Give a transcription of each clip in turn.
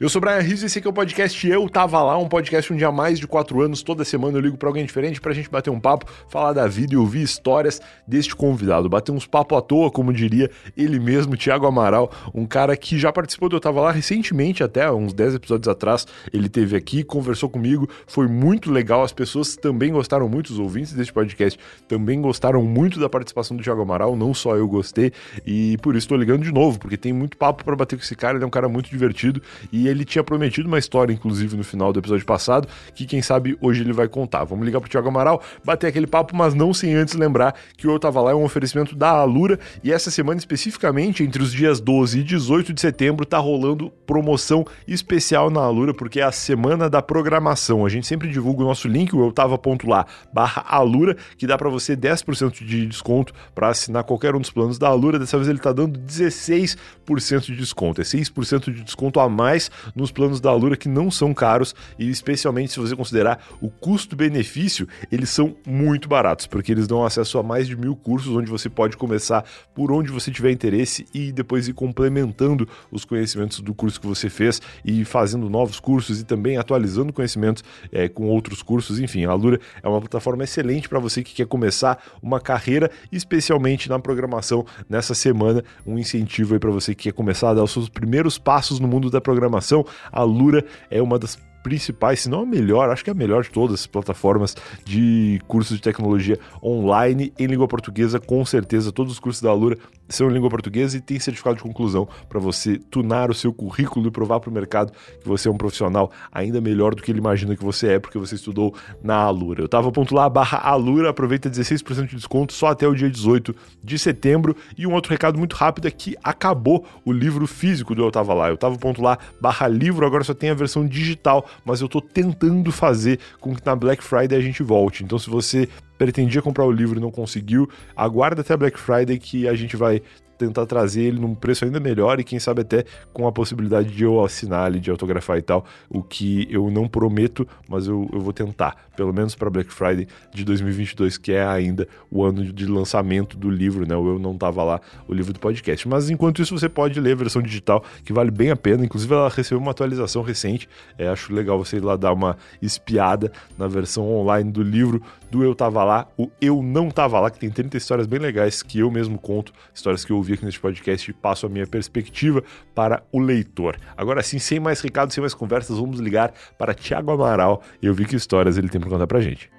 Eu sou o Brian Rizzo e esse aqui é o podcast Eu Tava Lá, um podcast um dia mais de quatro anos. Toda semana eu ligo pra alguém diferente pra gente bater um papo, falar da vida e ouvir histórias deste convidado. Bater uns papo à toa, como diria ele mesmo, Thiago Amaral, um cara que já participou do Eu Tava Lá recentemente, até uns 10 episódios atrás. Ele teve aqui, conversou comigo, foi muito legal. As pessoas também gostaram muito, os ouvintes deste podcast também gostaram muito da participação do Thiago Amaral, não só eu gostei. E por isso tô ligando de novo, porque tem muito papo para bater com esse cara. Ele é um cara muito divertido e ele tinha prometido uma história, inclusive, no final do episódio passado, que quem sabe hoje ele vai contar. Vamos ligar pro Thiago Amaral, bater aquele papo, mas não sem antes lembrar que o Eu Tava Lá é um oferecimento da Alura e essa semana especificamente, entre os dias 12 e 18 de setembro, tá rolando promoção especial na Alura, porque é a semana da programação. A gente sempre divulga o nosso link, o eu tava.lá barra Alura, que dá para você 10% de desconto para assinar qualquer um dos planos da Alura. Dessa vez ele tá dando 16% de desconto. É 6% de desconto a mais nos planos da Alura que não são caros e especialmente se você considerar o custo-benefício, eles são muito baratos, porque eles dão acesso a mais de mil cursos onde você pode começar por onde você tiver interesse e depois ir complementando os conhecimentos do curso que você fez e fazendo novos cursos e também atualizando conhecimentos é, com outros cursos. Enfim, a Alura é uma plataforma excelente para você que quer começar uma carreira, especialmente na programação nessa semana. Um incentivo aí para você que quer começar a dar os seus primeiros passos no mundo da programação. A Lura é uma das principais, se não a melhor, acho que é a melhor de todas as plataformas de cursos de tecnologia online em língua portuguesa, com certeza. Todos os cursos da Alura são em língua portuguesa e tem certificado de conclusão para você tunar o seu currículo e provar para o mercado que você é um profissional ainda melhor do que ele imagina que você é, porque você estudou na Alura. Eu tava ponto lá, barra Alura, aproveita 16% de desconto só até o dia 18 de setembro. E um outro recado muito rápido é que acabou o livro físico do Eu Tava Lá. Eu tava ponto lá, barra livro, agora só tem a versão digital mas eu tô tentando fazer com que na Black Friday a gente volte. Então, se você pretendia comprar o livro e não conseguiu, aguarda até Black Friday que a gente vai tentar trazer ele num preço ainda melhor e quem sabe até com a possibilidade de eu assinar ali, de autografar e tal, o que eu não prometo, mas eu, eu vou tentar, pelo menos para Black Friday de 2022, que é ainda o ano de lançamento do livro, né? Eu não tava lá, o livro do podcast. Mas enquanto isso, você pode ler a versão digital, que vale bem a pena, inclusive ela recebeu uma atualização recente, é, acho legal você ir lá dar uma espiada na versão online do livro do Eu Tava Lá, o Eu Não Tava Lá, que tem 30 histórias bem legais que eu mesmo conto, histórias que eu ouvi aqui neste podcast e passo a minha perspectiva para o leitor. Agora sim, sem mais recados, sem mais conversas, vamos ligar para Tiago Amaral e eu vi que histórias ele tem para contar pra gente.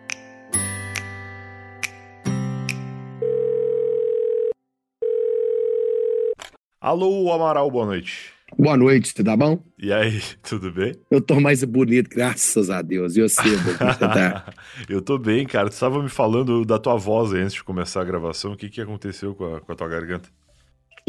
Alô, Amaral, boa noite. Boa noite, tudo tá bom? E aí, tudo bem? Eu tô mais bonito, graças a Deus. E você, tá? eu tô bem, cara. Tu estava me falando da tua voz antes de começar a gravação. O que, que aconteceu com a, com a tua garganta?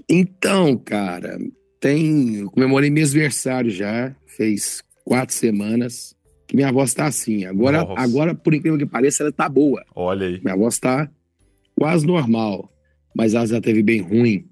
Então, cara, tem. Eu comemorei meu aniversário já, fez quatro semanas. Que minha voz tá assim. Agora, agora, por incrível que pareça, ela tá boa. Olha aí. Minha voz tá quase normal. Mas ela já teve bem ruim.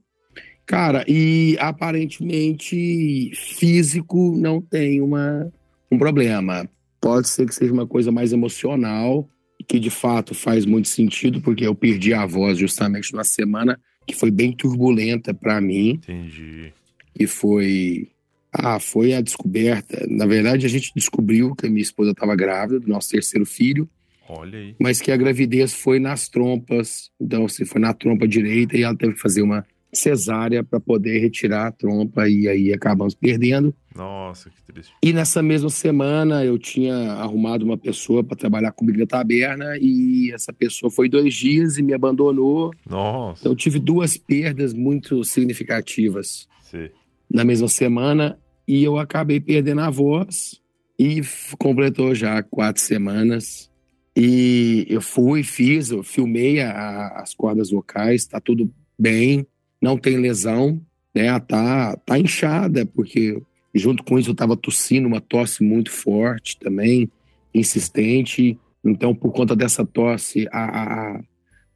Cara, e aparentemente físico não tem uma, um problema. Pode ser que seja uma coisa mais emocional, que de fato faz muito sentido, porque eu perdi a voz justamente numa semana que foi bem turbulenta para mim. Entendi. E foi. Ah, foi a descoberta. Na verdade, a gente descobriu que a minha esposa estava grávida do nosso terceiro filho. Olha aí. Mas que a gravidez foi nas trompas. Então, assim, foi na trompa direita e ela teve que fazer uma cesárea para poder retirar a trompa e aí acabamos perdendo. Nossa, que triste. E nessa mesma semana eu tinha arrumado uma pessoa para trabalhar comigo na taberna e essa pessoa foi dois dias e me abandonou. Nossa. Então eu tive duas perdas muito significativas Sim. na mesma semana e eu acabei perdendo a voz e completou já quatro semanas. E eu fui, fiz, eu filmei a, as cordas vocais, tá tudo bem não tem lesão, né? Tá, tá inchada, porque junto com isso eu estava tossindo, uma tosse muito forte também, insistente. Então, por conta dessa tosse, a, a,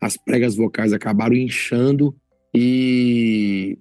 as pregas vocais acabaram inchando e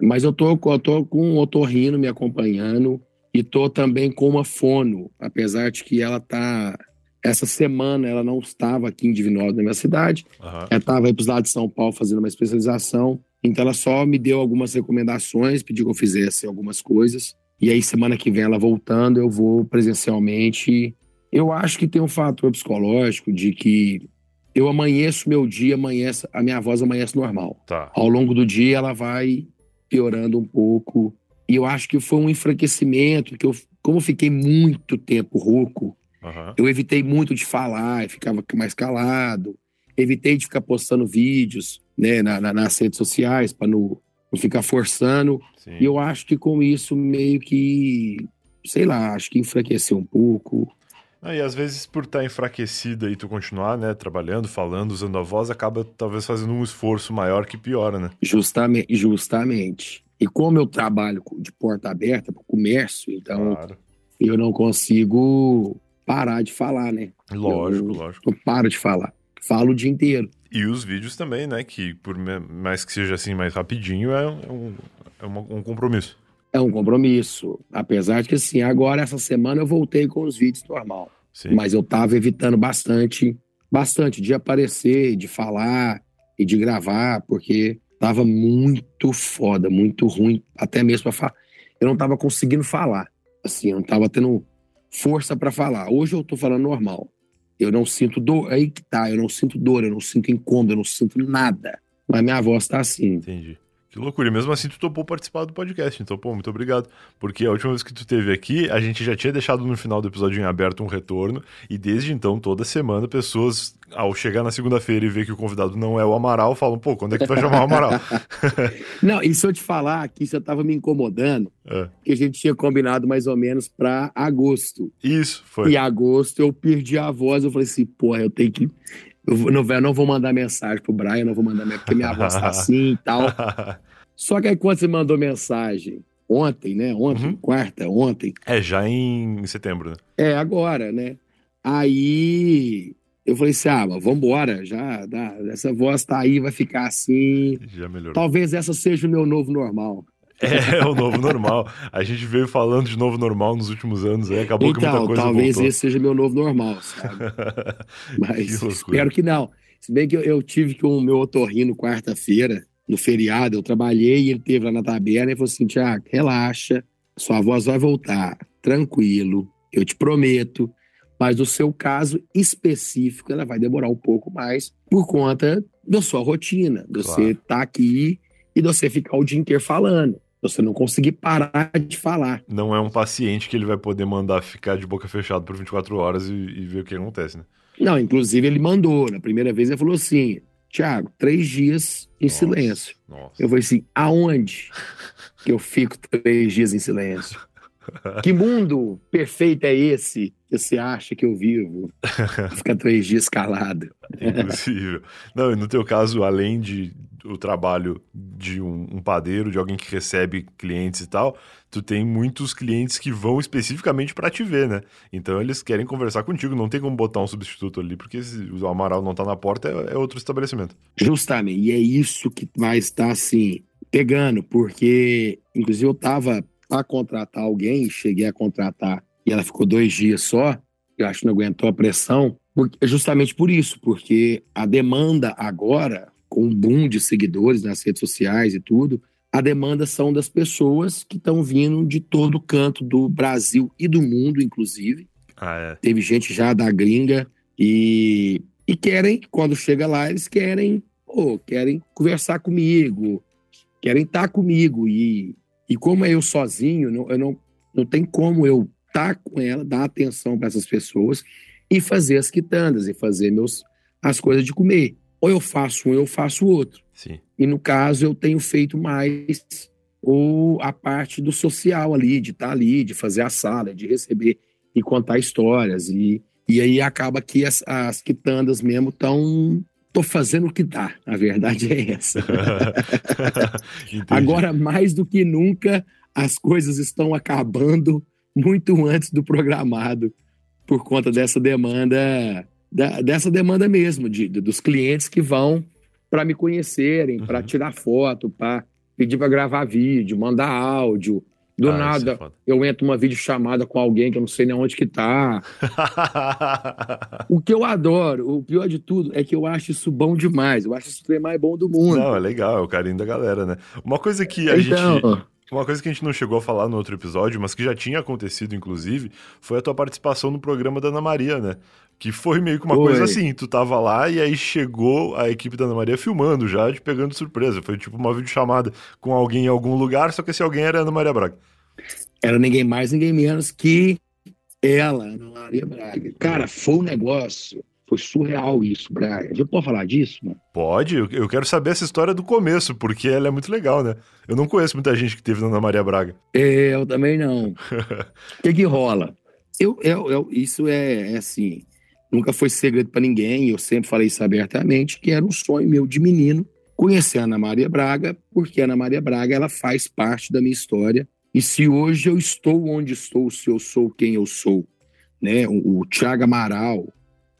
mas eu tô, eu tô com um otorrino me acompanhando e tô também com uma fono, apesar de que ela tá essa semana ela não estava aqui em Divinópolis, na minha cidade. Uhum. Ela estava aí para os lados de São Paulo fazendo uma especialização. Então ela só me deu algumas recomendações, pediu que eu fizesse algumas coisas. E aí, semana que vem, ela voltando, eu vou presencialmente. Eu acho que tem um fator psicológico de que eu amanheço meu dia, amanhece, a minha voz amanhece normal. Tá. Ao longo do dia, ela vai piorando um pouco. E eu acho que foi um enfraquecimento, que eu, como eu fiquei muito tempo rouco, Aham. eu evitei muito de falar, ficava mais calado. Evitei de ficar postando vídeos né, na- na- nas redes sociais para não, não ficar forçando. Sim. E eu acho que com isso meio que, sei lá, acho que enfraqueceu um pouco. Ah, e às vezes, por estar enfraquecida e tu continuar, né, trabalhando, falando, usando a voz, acaba talvez fazendo um esforço maior que piora, né? Justamente. justamente. E como eu trabalho de porta aberta para o comércio, então Claro. eu não consigo parar de falar, né? Lógico, Eu- lógico. Eu paro de falar. Falo o dia inteiro. E os vídeos também, né? Que por mais que seja assim mais rapidinho, é um, é uma- um compromisso. É um compromisso. Apesar de que, assim, agora, essa semana, eu voltei com os vídeos normal. Sim. Mas eu tava evitando bastante, bastante de aparecer, de falar e de gravar, porque tava muito foda, muito ruim, até mesmo para falar. Eu não tava conseguindo falar. Assim, eu não tava tendo força para falar. Hoje eu tô falando normal. Eu não sinto dor. Aí que tá, eu não sinto dor, eu não sinto incômodo, eu não sinto nada. Mas minha voz tá assim. Entendi. Que loucura. E mesmo assim, tu topou participar do podcast. Então, pô, muito obrigado. Porque a última vez que tu esteve aqui, a gente já tinha deixado no final do episódio em aberto um retorno. E desde então, toda semana, pessoas, ao chegar na segunda-feira e ver que o convidado não é o Amaral, falam, pô, quando é que tu vai chamar o Amaral? Não, e se eu te falar que isso tava me incomodando, É. que a gente tinha combinado mais ou menos para agosto. Isso, foi. Em agosto eu perdi a voz, eu falei assim, porra, eu tenho que. Eu não, não vou mandar mensagem pro Brian, não vou mandar mensagem, porque minha voz tá assim e tal. Só que aí quando você mandou mensagem ontem, né? Ontem, Uhum. quarta, ontem, é, já em setembro, né? é agora, né? Aí eu falei assim, ah, mas vambora, já, dá, essa voz tá aí, vai ficar assim. Já melhorou. Talvez essa seja o meu novo normal. É o novo normal. A gente veio falando de novo normal nos últimos anos, aí acabou que muita então, coisa talvez voltou. esse seja meu novo normal, sabe? Mas Que espero que não. Se bem que eu, eu tive com o meu otorrino quarta-feira, no feriado, eu trabalhei e ele teve lá na taberna e falou assim: Tiago, relaxa, sua voz vai voltar, tranquilo, eu te prometo. Mas no seu caso específico, ela vai demorar um pouco mais por conta da sua rotina, de você Claro. estar aqui e de você ficar o dia inteiro falando. Você não conseguir parar de falar. Não é um paciente que ele vai poder mandar ficar de boca fechada por 24 horas e, e ver o que acontece, né? Não, inclusive ele mandou. Na primeira vez ele falou assim: Tiago, três dias em Nossa, silêncio. Nossa. Eu falei assim: aonde que eu fico três dias em silêncio? Que mundo perfeito é esse que você acha que eu vivo? Ficar três dias calado. Impossível. Não, e no teu caso, além de o trabalho de um, um padeiro, de alguém que recebe clientes e tal, tu tem muitos clientes que vão especificamente para te ver, né? Então eles querem conversar contigo, não tem como botar um substituto ali, porque se o Amaral não tá na porta, é, é outro estabelecimento. Justamente. E é isso que vai estar assim, pegando, porque, inclusive, eu estava para contratar alguém, cheguei a contratar e ela ficou dois dias só, eu acho que não aguentou a pressão, porque- justamente por isso, porque a demanda agora, com um boom de seguidores nas redes sociais e tudo, a demanda são das pessoas que estão vindo de todo canto do Brasil e do mundo, inclusive. Ah, é. Teve gente já da gringa e, e querem, quando chega lá, eles querem, pô, querem conversar comigo, querem estar comigo. E, e como é eu sozinho, não, eu não, não tem como eu estar com ela, dar atenção para essas pessoas e fazer as quitandas e fazer meus, as coisas de comer. Ou eu faço um, ou eu faço o outro. Sim. E no caso, eu tenho feito mais ou a parte do social ali, de estar ali, de fazer a sala, de receber e contar histórias. E, e aí acaba que as, as quitandas mesmo estão. Tô fazendo o que dá, a verdade é essa. Agora, mais do que nunca, as coisas estão acabando muito antes do programado, por conta dessa demanda, da- dessa demanda mesmo, de, de- dos clientes que vão para me conhecerem, para Uhum. tirar foto, para pedir para gravar vídeo, mandar áudio. Do Ah, é nada, foda. eu entro numa videochamada com alguém que eu não sei nem onde que tá. O que eu adoro, o pior de tudo, é que eu acho isso bom demais. Eu acho isso o trem mais bom do mundo. Não, é legal, é o carinho da galera, né? Uma coisa que a gente então, Uma coisa que a gente não chegou a falar no outro episódio, mas que já tinha acontecido, inclusive, foi a tua participação no programa da Ana Maria, né? Que foi meio que uma Foi. coisa assim, tu tava lá e aí chegou a equipe da Ana Maria filmando já, te pegando surpresa. Foi tipo uma videochamada com alguém em algum lugar, só que esse alguém era a Ana Maria Braga. Era ninguém mais, ninguém menos que ela, Ana Maria Braga. Cara, foi um negócio. Foi surreal isso, Braga. A gente pode falar disso, mano? Pode, eu, quero saber essa história do começo, porque ela é muito legal, né? Eu não conheço muita gente que teve na Ana Maria Braga. É, eu também não. O que que rola? Eu, eu, eu- isso é, é assim, nunca foi segredo pra ninguém, eu sempre falei isso abertamente, que era um sonho meu de menino conhecer a Ana Maria Braga, porque a Ana Maria Braga, ela faz parte da minha história, e se hoje eu estou onde estou, se eu sou quem eu sou, né, o, o Tiago Amaral,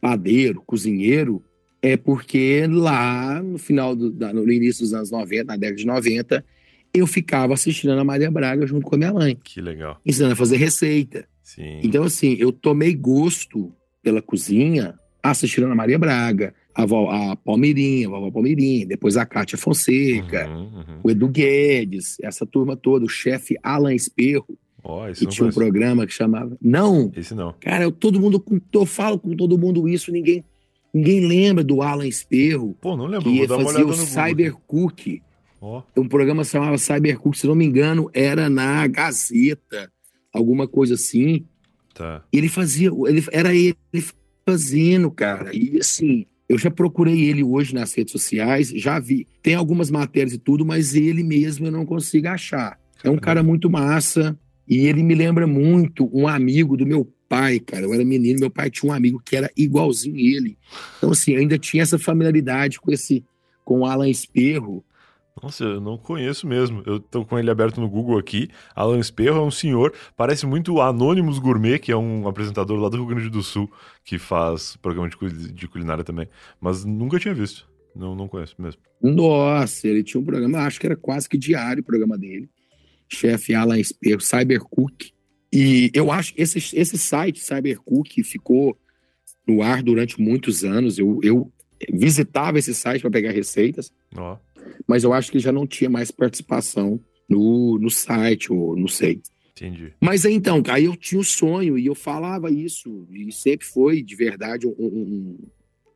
padeiro, cozinheiro, é porque lá no final, do, no início dos anos 90, na década de 90, eu ficava assistindo a Maria Braga junto com a minha mãe Que legal. ensinando a fazer receita. Sim. Então, assim, eu tomei gosto pela cozinha assistindo a Maria Braga, a, a Palmeirinha, a vovó Palmeirinha, depois a Cátia Fonseca, Uhum, uhum. o Edu Guedes, essa turma toda, o chefe Alan Esperro, Que não tinha um programa que chamava. Não, Esse não. cara, eu, todo mundo, eu falo com todo mundo isso, ninguém, ninguém lembra do Alan Esperro, Pô, não lembro, que vou fazia o. Cybercook. Ó, um programa chamava Cybercook, se não me engano, era na Gazeta, alguma coisa assim. tá. E ele fazia, ele, era ele fazendo, cara. E assim, eu já procurei ele hoje nas redes sociais, já vi. Tem algumas matérias e tudo, mas ele mesmo eu não consigo achar. É um cara muito massa. E ele me lembra muito um amigo do meu pai, cara. Eu era menino, meu pai tinha um amigo que era igualzinho ele. Então, assim, eu ainda tinha essa familiaridade com esse, com o Alan Esperro. Nossa, eu não conheço mesmo. Eu tô com ele aberto no Google aqui. Alan Esperro é um senhor, parece muito o Anônimos Gourmet, que é um apresentador lá do Rio Grande do Sul, que faz programa de culinária também. Mas nunca tinha visto. Não, não conheço mesmo. Nossa, ele tinha um programa, acho que era quase que diário o programa dele. Chefe Alan Esperro, Cybercook. E eu acho que esse, esse site, Cybercook, ficou no ar durante muitos anos. Eu, eu visitava esse site para pegar receitas, Ó, mas eu acho que já não tinha mais participação no, no site, ou não sei. entendi. Mas então, aí eu tinha o sonho e eu falava isso, e sempre foi de verdade um, um- um-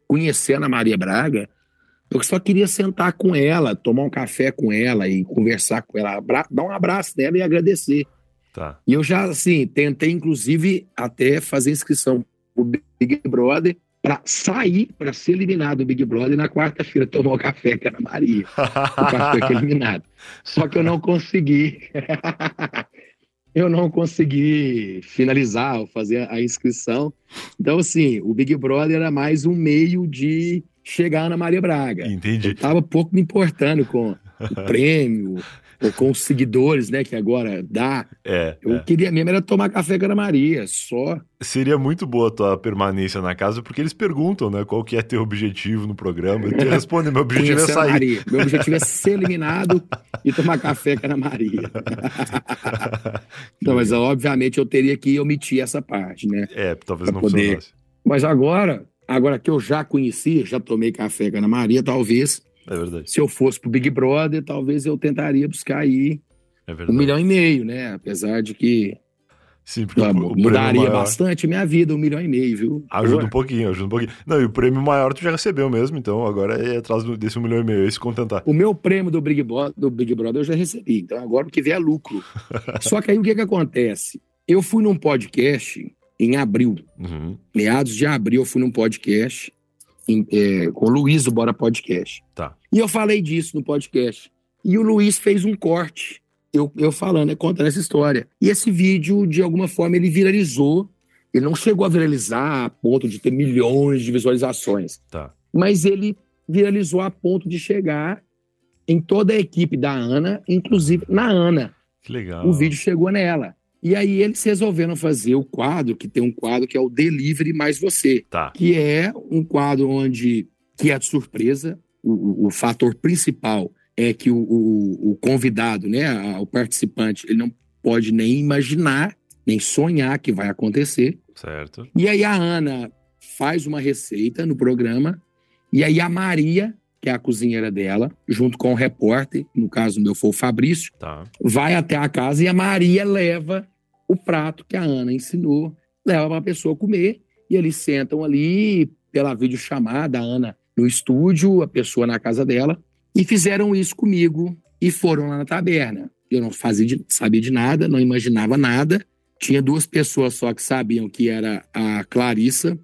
conhecer a Maria Braga. Eu só queria sentar com ela, tomar um café com ela e conversar com ela, dar um abraço nela e agradecer. Tá. E eu já, assim, tentei, inclusive, até fazer inscrição pro Big Brother para sair, para ser eliminado do Big Brother na quarta-feira tomar o café com a Ana Maria o café que eliminado. Só que eu não consegui. eu não consegui finalizar ou fazer a inscrição. Então, assim, o Big Brother era mais um meio de chegar a Ana Maria Braga. Entendi. Eu tava pouco me importando com o prêmio ou com os seguidores, né, que agora dá. É, Eu é. queria mesmo era tomar café com a Ana Maria, só. Seria muito boa a tua permanência na casa, porque eles perguntam, né, qual que é teu objetivo no programa. E tu responde, meu objetivo é Ana sair. Maria. Meu objetivo é ser eliminado e tomar café com a Ana Maria. Não, mas obviamente eu teria que omitir essa parte, né? É, talvez não poder- funcionasse. Mas agora, agora que eu já conheci, já tomei café com a Ana Maria, talvez, É verdade. se eu fosse pro Big Brother, talvez eu tentaria buscar aí É um milhão e meio, né? Apesar de que Sim, porque o, mudaria maior bastante minha vida, um milhão e meio, viu? ajuda um pouquinho, ajuda um pouquinho. Não, e o prêmio maior tu já recebeu mesmo, então agora é atrás desse um milhão e meio, é se contentar. O meu prêmio do Big, Brother, do Big Brother eu já recebi, então agora o que vier é lucro. Só que aí o que, que acontece? Eu fui num podcast em abril, Uhum, meados de abril, eu fui num podcast em- é, com o Luiz do Bora Podcast. Tá. E eu falei disso no podcast. E o Luiz fez um corte, eu, eu falando, né, contando essa história. E esse vídeo, de alguma forma, ele viralizou. Ele não chegou a viralizar a ponto de ter milhões de visualizações, tá. mas ele viralizou a ponto de chegar em toda a equipe da Ana, inclusive na Ana. Que legal. O vídeo chegou nela. E aí eles resolveram fazer o quadro, que tem um quadro que é o Delivery Mais Você Tá. que é um quadro onde que é de surpresa. O, o- o fator principal é que o, o- o convidado, né, o participante, ele não pode nem imaginar, nem sonhar que vai acontecer. Certo. E aí a Ana faz uma receita no programa, e aí a Maria que é a cozinheira dela, junto com o repórter, no caso meu foi o Fabrício, Tá. vai até a casa e a Maria leva o prato que a Ana ensinou, leva para a pessoa comer, e eles sentam ali pela videochamada, a Ana no estúdio, a pessoa na casa dela, e fizeram isso comigo e foram lá na taberna. Eu não fazia de- sabia de nada, não imaginava nada. Tinha duas pessoas só que sabiam que era a Clarissa,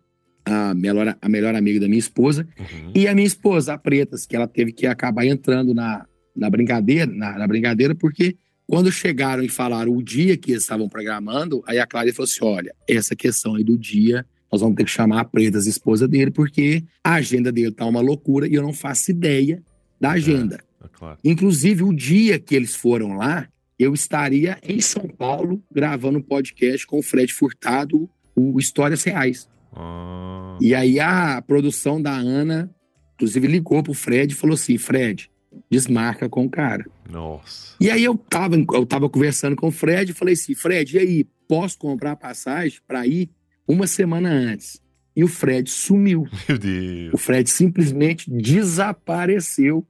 a melhor, a melhor amiga da minha esposa, Uhum. e a minha esposa, a Pretas, que ela teve que acabar entrando na, na brincadeira, na, na brincadeira, porque quando chegaram e falaram o dia que eles estavam programando, aí a Clara falou assim: olha, essa questão aí do dia, nós vamos ter que chamar a Pretas, esposa dele, porque a agenda dele tá uma loucura e eu não faço ideia da agenda. É claro. Inclusive, o dia que eles foram lá, eu estaria em São Paulo gravando um podcast com o Fred Furtado, o Histórias Reais. Ah, E aí a produção da Ana, inclusive, ligou pro Fred e falou assim: Fred, desmarca com o cara. nossa. E aí eu tava, eu tava conversando com o Fred e falei assim: Fred, e aí, posso comprar a passagem para ir uma semana antes? E o Fred sumiu. Meu Deus. O Fred simplesmente desapareceu.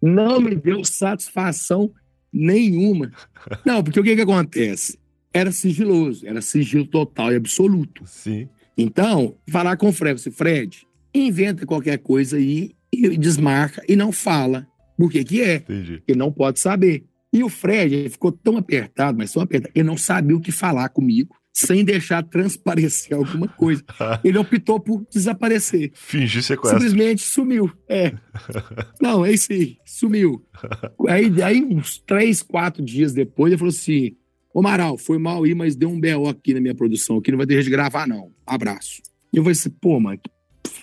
Não me deu satisfação nenhuma. Não, porque o que que acontece? Era sigiloso, era sigilo total e absoluto. Sim. Então, falar com o Fred, assim, Fred, inventa qualquer coisa aí e desmarca e não fala. Por que que é? Entendi. Ele não pode saber. E o Fred ele ficou tão apertado, mas tão apertado, ele não sabia o que falar comigo sem deixar transparecer alguma coisa. Ele optou por desaparecer. Fingir sequestro. Simplesmente sumiu. É. Não, é isso aí. Sumiu. Aí, aí, uns três, quatro dias depois, ele falou assim: Ô Amaral, foi mal aí, mas deu um BO aqui na minha produção, aqui não vai deixar de gravar, não. Abraço. E eu falei assim, pô, mano,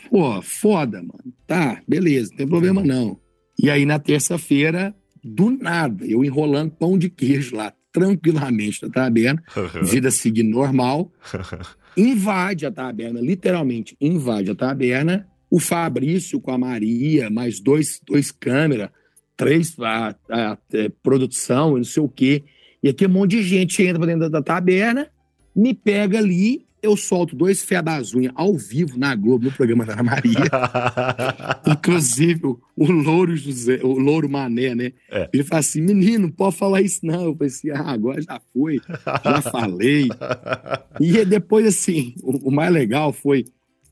pô, foda, mano. Tá, beleza, não tem problema não. E aí, na terça-feira, do nada, eu enrolando pão de queijo lá, tranquilamente na taberna, vida seguindo normal, invade a taberna, literalmente invade a taberna. O Fabrício com a Maria, mais dois, dois câmeras, três a, a- é, produção, não sei o quê. E aqui um monte de gente entra pra dentro da taberna, me pega ali, eu solto dois fé das unhas ao vivo na Globo, no programa da Ana Maria. Inclusive, o, o Louro José, o Louro Mané, né? É. Ele fala assim: menino, não pode falar isso, não. Eu falei assim: ah, agora já foi, já falei. E depois, assim, o, o mais legal foi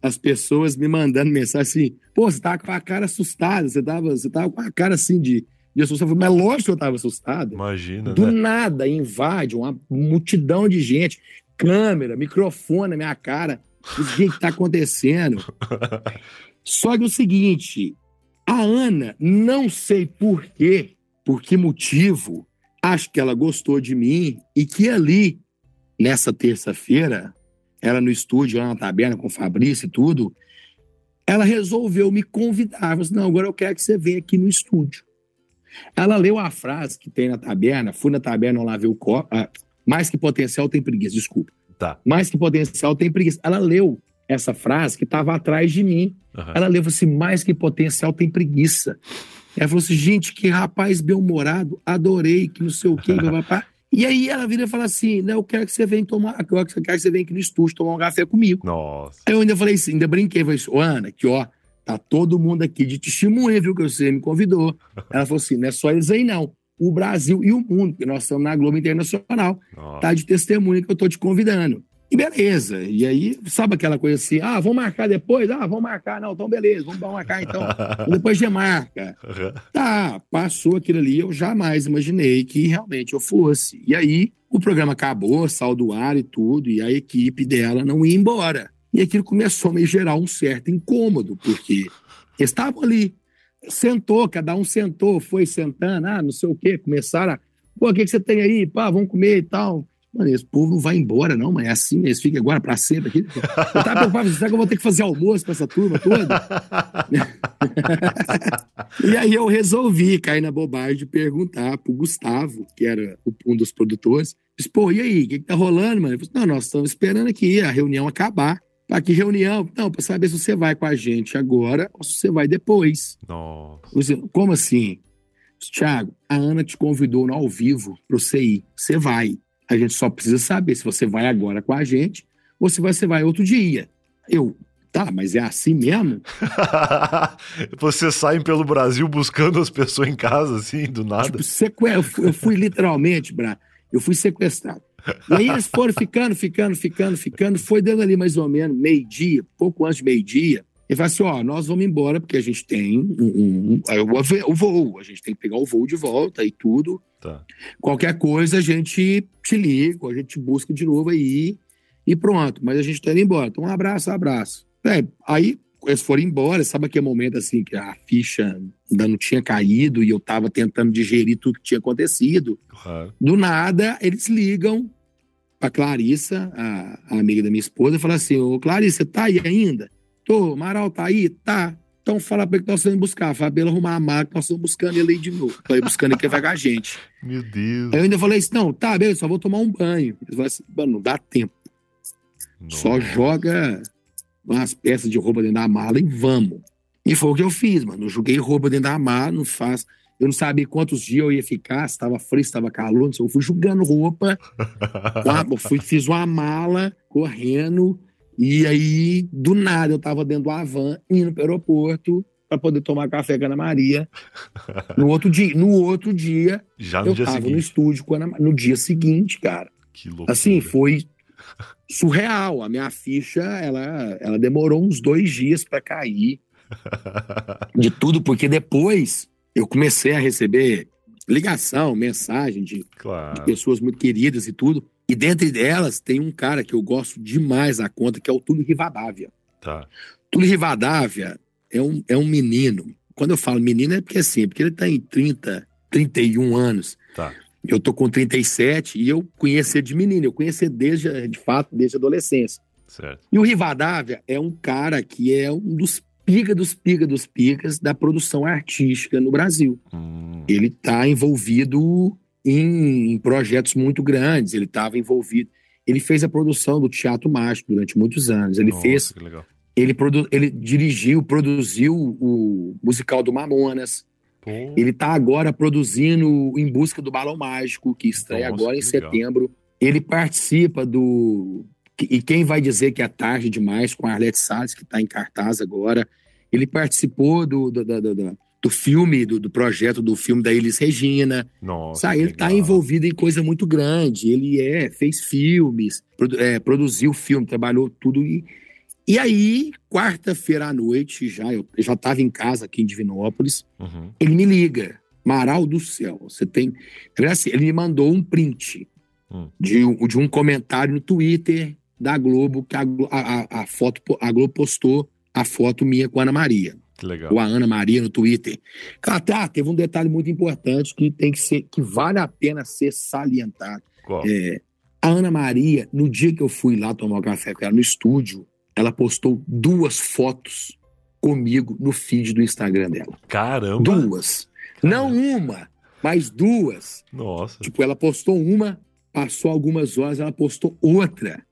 as pessoas me mandando mensagem assim: pô, você tava com a cara assustada, você tava, você tava com a cara assim de, de. Eu falei, mas lógico que eu tava assustado. Imagina, Do né? nada invade uma multidão de gente, câmera, microfone na minha cara. O que que tá acontecendo? Só que o seguinte, a Ana, não sei por quê, por que motivo, acho que ela gostou de mim e que ali, nessa terça-feira, ela no estúdio, lá na taberna com o Fabrício e tudo, ela resolveu me convidar. Ela assim, não, agora eu quero que você venha aqui no estúdio. Ela leu a frase que tem na taberna, fui na taberna lá ver o copo, ah, mais que potencial tem preguiça, desculpa. Tá. Mais que potencial tem preguiça. Ela leu essa frase que estava atrás de mim. Aham. Ela leu assim, mais que potencial tem preguiça. Ela falou assim, gente, que rapaz bem-humorado, adorei, que não sei o quê, papapá. E aí ela vira e fala assim, né, eu quero que você venha tomar, eu quero que você venha aqui no estúdio tomar um café comigo. Nossa. Aí eu ainda falei assim, ainda brinquei, falei assim, ô Ana, que ó, tá todo mundo aqui de testemunha, viu, que você me convidou. Ela falou assim, não é só eles aí não, o Brasil e o mundo, porque nós estamos na Globo Internacional, Nossa. tá de testemunha que eu tô te convidando. E beleza. E aí, sabe aquela coisa assim, ah, vamos marcar depois? Ah, vamos marcar. Não, então beleza, vamos marcar então. depois de marca. Aham. Tá, passou aquilo ali, eu jamais imaginei que realmente eu fosse. E aí, o programa acabou, saiu do ar e tudo, e a equipe dela não ia embora. E aquilo começou a me gerar um certo incômodo, porque estavam ali, sentou, cada um sentou, foi sentando, ah, não sei o quê, começaram a, pô, o que, que você tem aí? Pá, vamos comer e tal. Mano, esse povo não vai embora, não, mas é assim, eles ficam agora pra sempre aqui. Eu tava preocupado, será que eu vou ter que fazer almoço pra essa turma toda? E aí eu resolvi cair na bobagem de perguntar pro Gustavo, que era um dos produtores, disse, pô, e aí, o que, que tá rolando, mano? Falou, não, nós estamos esperando aqui a reunião acabar. Pra que reunião? Não, pra saber se você vai com a gente agora ou se você vai depois. Nossa. Como assim? Tiago, a Ana te convidou no ao vivo pro você ir. Você vai. A gente só precisa saber se você vai agora com a gente ou se você vai outro dia. Eu, Tá, mas é assim mesmo? Vocês saem pelo Brasil buscando as pessoas em casa, assim, do nada? Tipo, seque... eu, fui, eu fui literalmente, Bra, eu fui sequestrado. E aí eles foram ficando, ficando, ficando, ficando. Foi dando ali mais ou menos meio-dia, pouco antes de meio-dia. Ele falou assim: ó, nós vamos embora porque a gente tem um, um, um, o voo, a gente tem que pegar o voo de volta e tudo. Tá. Qualquer coisa a gente te liga, a gente busca de novo aí e pronto. Mas a gente tá indo embora. Então, um abraço, um abraço. É, aí eles foram embora, sabe aquele momento assim que a ficha ainda não tinha caído e eu tava tentando digerir tudo que tinha acontecido. Do nada, eles ligam pra Clarissa, a, a amiga da minha esposa, e falam assim: Ô Clarissa, tá aí ainda? Tô, Amaral tá aí? Tá. Então fala pra ele que nós estamos buscar. Fala pra ele arrumar a maca, nós estamos buscando ele aí de novo. Tô buscando ele que vai a gente. Meu Deus. Aí eu ainda falei assim: não, tá, beleza, só vou tomar um banho. Ele falou assim: mano, não dá tempo. Nossa. Só joga umas peças de roupa dentro da mala e vamos. E foi o que eu fiz, mano. Eu joguei roupa dentro da mala, não faz. Eu não sabia quantos dias eu ia ficar, se estava frio, se estava calor, não sei. Eu fui jogando roupa, eu fui, fiz uma mala correndo, e aí, do nada, eu estava dentro do Avan, indo para o aeroporto para poder tomar café com a Ana Maria. No outro dia, no outro dia Já no eu dia tava seguinte. no estúdio com a Ana No dia seguinte, cara. Que loucura. Assim, foi surreal. A minha ficha, ela, ela demorou uns dois dias para cair de tudo, porque depois eu comecei a receber ligação, mensagem de, claro. de pessoas muito queridas e tudo. E dentre delas tem um cara que eu gosto demais da conta, que é o Túlio Rivadavia. Tá. Túlio Rivadavia é um, é um menino. Quando eu falo menino é porque assim, porque ele tem 30, 31 anos. Tá. Eu tô com 37 e eu conheci de menino, eu conheci desde, de fato, desde a adolescência. Certo. E o Rivadavia é um cara que é um dos pica dos pica dos picas da produção artística no Brasil. Hum. Ele está envolvido em, em, projetos muito grandes, ele estava envolvido. Ele fez a produção do Teatro Mágico durante muitos anos. Ele Nossa, fez. Ele, produ, ele dirigiu, produziu o musical do Mamonas. Pô. Ele está agora produzindo Em Busca do Balão Mágico, que estreia Nossa, agora em legal. setembro. Ele participa do. E quem vai dizer que é tarde demais com a Arlete Salles, que está em cartaz agora. Ele participou do, do, do, do, do filme, do, do, projeto do filme da Elis Regina. Nossa, Sabe, ele está envolvido em coisa muito grande. Ele é, fez filmes, produ, é, produziu filme, trabalhou tudo. E, e aí, quarta-feira à noite, já eu já estava em casa aqui em Divinópolis, uhum. ele me liga. Maral do céu, você tem. Assim, ele me mandou um print hum. de, de um comentário no Twitter da Globo, que a, a, a, foto, a Globo postou a foto minha com a Ana Maria. Que legal. Com a Ana Maria no Twitter. Cara, tá, teve um detalhe muito importante que tem que ser, que vale a pena ser salientado. Qual? É, a Ana Maria, no dia que eu fui lá tomar um café com ela no estúdio, ela postou duas fotos comigo no feed do Instagram dela. Caramba! Duas. Caramba. Não uma, mas duas. Nossa. Tipo, ela postou uma, passou algumas horas, ela postou outra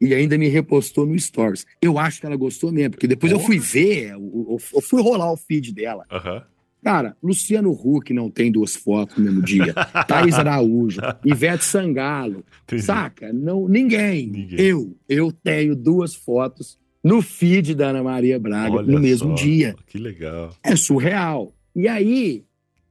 e ainda me repostou no Stories. Eu acho que ela gostou mesmo, porque depois Porra. eu fui ver, eu, eu, fui rolar o feed dela. Uhum. Cara, Luciano Huck não tem duas fotos no mesmo dia. Thaís Araújo, Ivete Sangalo, Entendi. saca? Não, ninguém. Ninguém. Eu, eu tenho duas fotos no feed da Ana Maria Braga Olha no mesmo só, dia. Que legal. É surreal. E aí,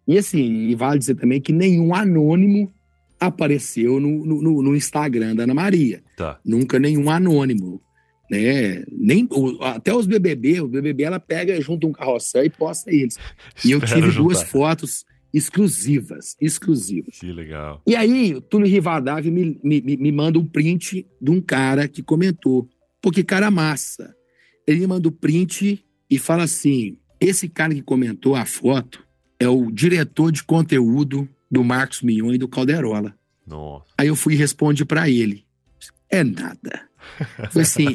e assim, e vale dizer também que nenhum anônimo apareceu no, no, no Instagram da Ana Maria. Tá. Nunca nenhum anônimo. Né? Nem, até os BBB, o BBB ela pega junto um carrossel e posta eles. E eu tive juntar. duas fotos exclusivas, exclusivas. Que legal. E aí, o Túlio Rivadavia me, me, me manda um print de um cara que comentou. Pô, que cara massa. Ele me manda o print e fala assim: esse cara que comentou a foto é o diretor de conteúdo do Marcos Mion e do Calderola. Nossa. Aí eu fui e respondi para ele: é nada. Foi assim,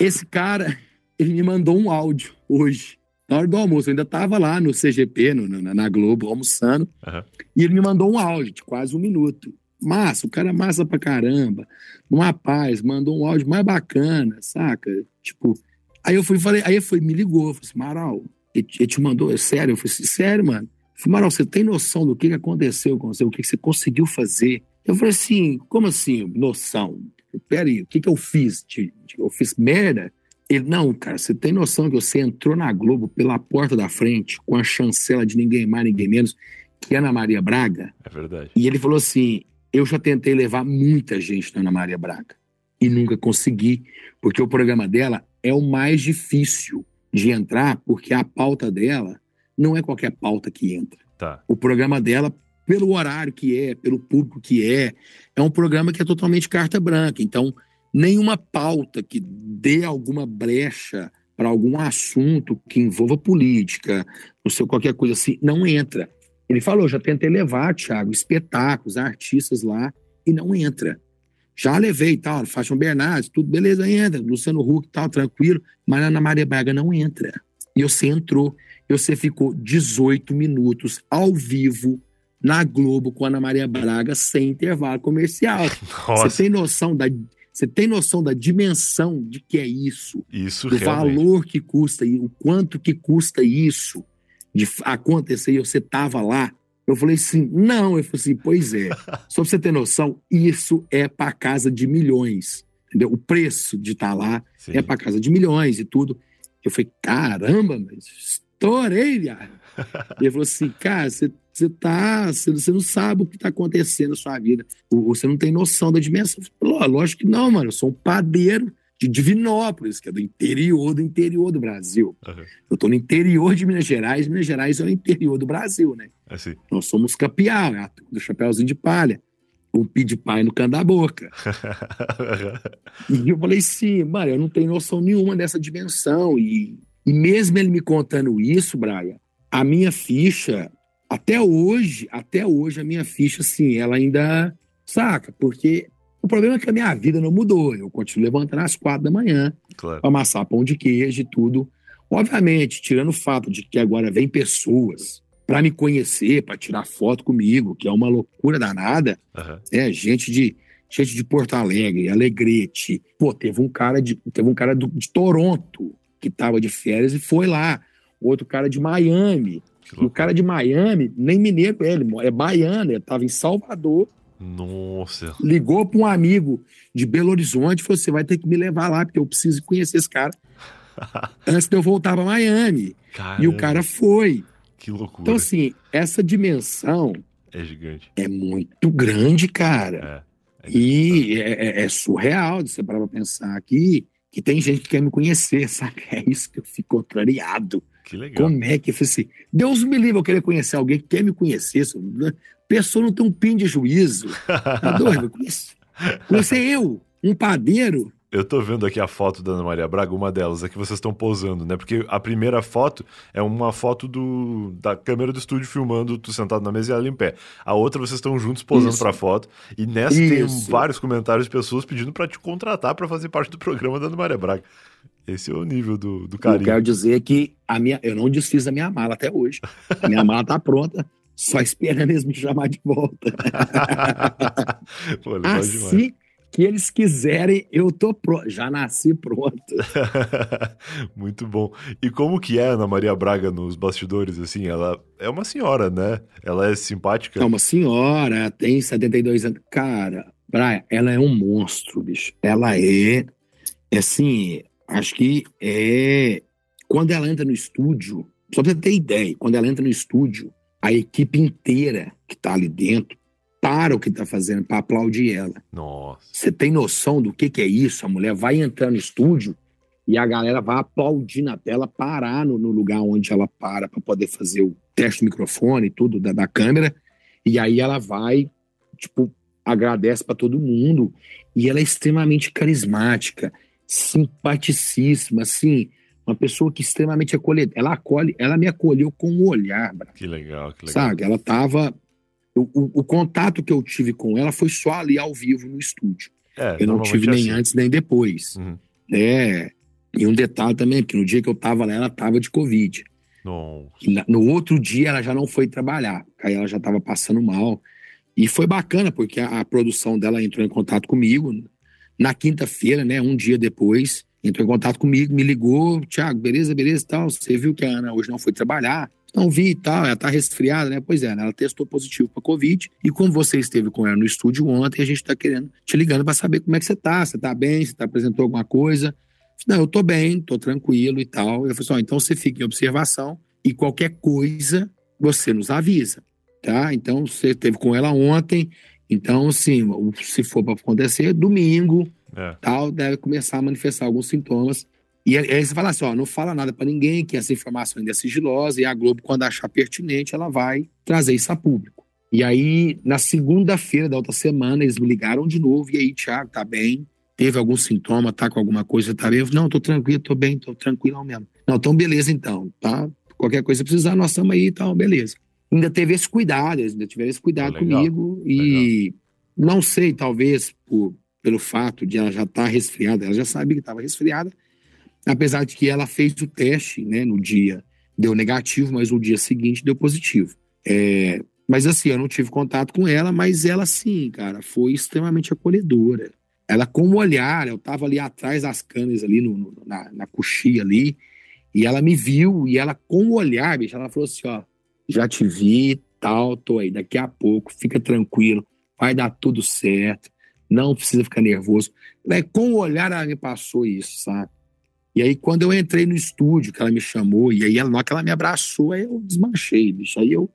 esse cara, ele me mandou um áudio hoje, na hora do almoço. Eu ainda tava lá no CGP, no, na, na, Globo, almoçando. Uhum. E ele me mandou um áudio de quase um minuto. Massa, o cara é massa pra caramba. Numa paz, mandou um áudio mais bacana, saca? Tipo, aí eu fui falei, aí fui, me ligou, falei assim, Maral, ele, ele te mandou, é sério? Eu falei assim, sério, mano. Eu falei, Maral, você tem noção do que aconteceu com você, o que você conseguiu fazer? Eu falei assim, como assim, noção? Peraí, o que, que eu fiz? Eu fiz merda? Ele, não, cara, você tem noção que você entrou na Globo pela porta da frente com a chancela de ninguém mais, ninguém menos que Ana Maria Braga? É verdade. E ele falou assim: eu já tentei levar muita gente na Ana Maria Braga e nunca consegui, porque o programa dela é o mais difícil de entrar, porque a pauta dela não é qualquer pauta que entra. Tá. O programa dela, pelo horário que é, pelo público que é, é um programa que é totalmente carta branca. Então, nenhuma pauta que dê alguma brecha para algum assunto que envolva política, não sei, qualquer coisa assim, não entra. Ele falou, já tentei levar, Thiago, espetáculos, artistas lá, e não entra. Já levei tal, Fátima Bernardes, tudo beleza, entra. Luciano Huck tal, tranquilo. Mas Ana Maria Braga não entra. E você entrou. E você ficou 18 minutos ao vivo na Globo com Ana Maria Braga sem intervalo comercial. Nossa. Você tem noção da você tem noção da dimensão de que é isso? Isso do realmente. valor que custa e o quanto que custa isso de acontecer e você tava lá? Eu falei assim, não. Eu falei assim, pois é. Só pra você ter noção, isso é para casa de milhões. Entendeu? O preço de estar lá Sim. é para casa de milhões e tudo. Eu falei, caramba, mas estourei, viado. E ele falou assim, cara, você, você tá. Você, você não sabe o que tá acontecendo na sua vida. Você não tem noção da dimensão. Eu falei, "Ló- lógico que não, mano. Eu sou um padeiro de Divinópolis, que é do interior do interior do Brasil. Aham. Eu tô no interior de Minas Gerais, Minas Gerais é o interior do Brasil, né? Assim. Nós somos capial, é do Chapeuzinho de Palha. O pi de pai no cano da boca. E eu falei assim, mano, eu não tenho noção nenhuma dessa dimensão. E, e mesmo ele me contando isso, Braga, a minha ficha, até hoje, até hoje, a minha ficha, assim, ela ainda saca, porque o problema é que a minha vida não mudou. Eu continuo levantando às quatro da manhã claro. para amassar pão de queijo e tudo. Obviamente, tirando o fato de que agora vem pessoas para me conhecer, para tirar foto comigo, que é uma loucura danada, Aham. é gente de gente de Porto Alegre, Alegrete. Pô, teve um cara de teve um cara do- de Toronto que tava de férias e foi lá. Outro cara de Miami. E o cara de Miami, nem mineiro é ele, é baiano, ele tava em Salvador, Nossa. ligou para um amigo de Belo Horizonte e falou: "Você vai ter que me levar lá porque eu preciso conhecer esse cara antes de eu voltar para Miami". E Caramba, o cara foi. Que loucura. Então assim, essa dimensão É gigante. é muito grande, cara. É. É E é, é- é surreal de você parar pra pensar aqui que tem gente que quer me conhecer, sabe? É isso que eu fico contrariado. Que legal. Como é que eu falei assim? Deus me livre eu querer conhecer alguém que quer me conhecer. Pessoa não tem um pin de juízo. Tá doido? Conhecer, conhecer eu, um padeiro. Eu tô vendo aqui a foto da Ana Maria Braga, uma delas, a que vocês estão posando, né? Porque a primeira foto é uma foto do, da câmera do estúdio filmando tu sentado na mesa e ela em pé. A outra vocês estão juntos posando Isso. pra foto. E nessa tem Isso. vários comentários de pessoas pedindo pra te contratar pra fazer parte do programa da Ana Maria Braga. Esse é o nível do, do Eu carinho. quero dizer que a minha, eu não desfiz a minha mala até hoje. A minha mala tá pronta, só esperando eles me chamar de volta. Pô, legal demais. Assim que eles quiserem, eu tô pronto. Já nasci pronto. Muito bom. E como que é a Ana Maria Braga nos bastidores, assim? Ela é uma senhora, né? Ela é simpática. É uma senhora, tem 72 anos. Cara, Brian, ela é um monstro, bicho. Ela é, é assim, acho que é. Quando ela entra no estúdio, só pra você ter ideia, quando ela entra no estúdio, a equipe inteira que tá ali dentro para o que tá fazendo para aplaudir ela. Nossa. Você tem noção do que, que é isso? A mulher vai entrar no estúdio e a galera vai aplaudir na tela, parar no, no lugar onde ela para para poder fazer o teste do microfone e tudo da, da câmera. E aí ela vai, tipo, agradece para todo mundo. E ela é extremamente carismática, simpaticíssima, assim, uma pessoa que é extremamente acolhedora. Ela acolhe, ela me acolheu com o olhar, Bra- Que legal, que legal. sabe? Ela tava. O, o- o contato que eu tive com ela foi só ali ao vivo no estúdio. É, Eu não tive é nem assim. antes nem depois. Uhum. É. E um detalhe também, que no dia que eu tava lá, ela tava de Covid. No outro dia ela já não foi trabalhar. Aí ela já tava passando mal. E foi bacana, porque a, a produção dela entrou em contato comigo na quinta-feira, né? Um dia depois, entrou em contato comigo, me ligou, Thiago, beleza, beleza e tal. Você viu que a Ana hoje não foi trabalhar? Não vi e tal, ela tá resfriada, né? Pois é, né? ela testou positivo para Covid. E como você esteve com ela no estúdio ontem, a gente tá querendo, te ligando para saber como é que você tá. Você tá bem? Você tá, apresentou alguma coisa? Não, eu tô bem, tô tranquilo e tal. Eu falei assim, então você fica em observação e qualquer coisa você nos avisa, tá? Então você teve com ela ontem, então assim, se for para acontecer, domingo, é. tal, deve começar a manifestar alguns sintomas. E aí você fala assim, ó, não fala nada para ninguém, que essa informação ainda é sigilosa, e a Globo, quando achar pertinente, ela vai trazer isso a público. E aí, na segunda-feira da outra semana, eles me ligaram de novo, e aí, Thiago, tá bem? Teve algum sintoma, tá com alguma coisa, tá bem? Eu falei, não, tô tranquilo, tô bem, tô tranquilo mesmo. Não, então beleza então, tá? Qualquer coisa precisar, nós estamos aí e tal, beleza. Ainda teve esse cuidado, eles ainda tiveram esse cuidado ah, comigo, e legal. não sei, talvez por, pelo fato de ela já estar tá resfriada, ela já sabia que estava resfriada, apesar de que ela fez o teste, né, no dia, deu negativo, mas no dia seguinte deu positivo. É, mas assim, eu não tive contato com ela, mas ela sim, cara, foi extremamente acolhedora. Ela com o olhar, eu tava ali atrás das câmeras ali no, no, na, na coxia ali, e ela me viu, e ela com o olhar, bicho, ela falou assim, ó, já te vi, tal, tô aí, daqui a pouco, fica tranquilo, vai dar tudo certo, não precisa ficar nervoso. Né, com o olhar ela me passou isso, sabe? E aí, quando eu entrei no estúdio, que ela me chamou, e aí, ela, na hora que ela me abraçou, aí eu desmanchei, bicho. Aí eu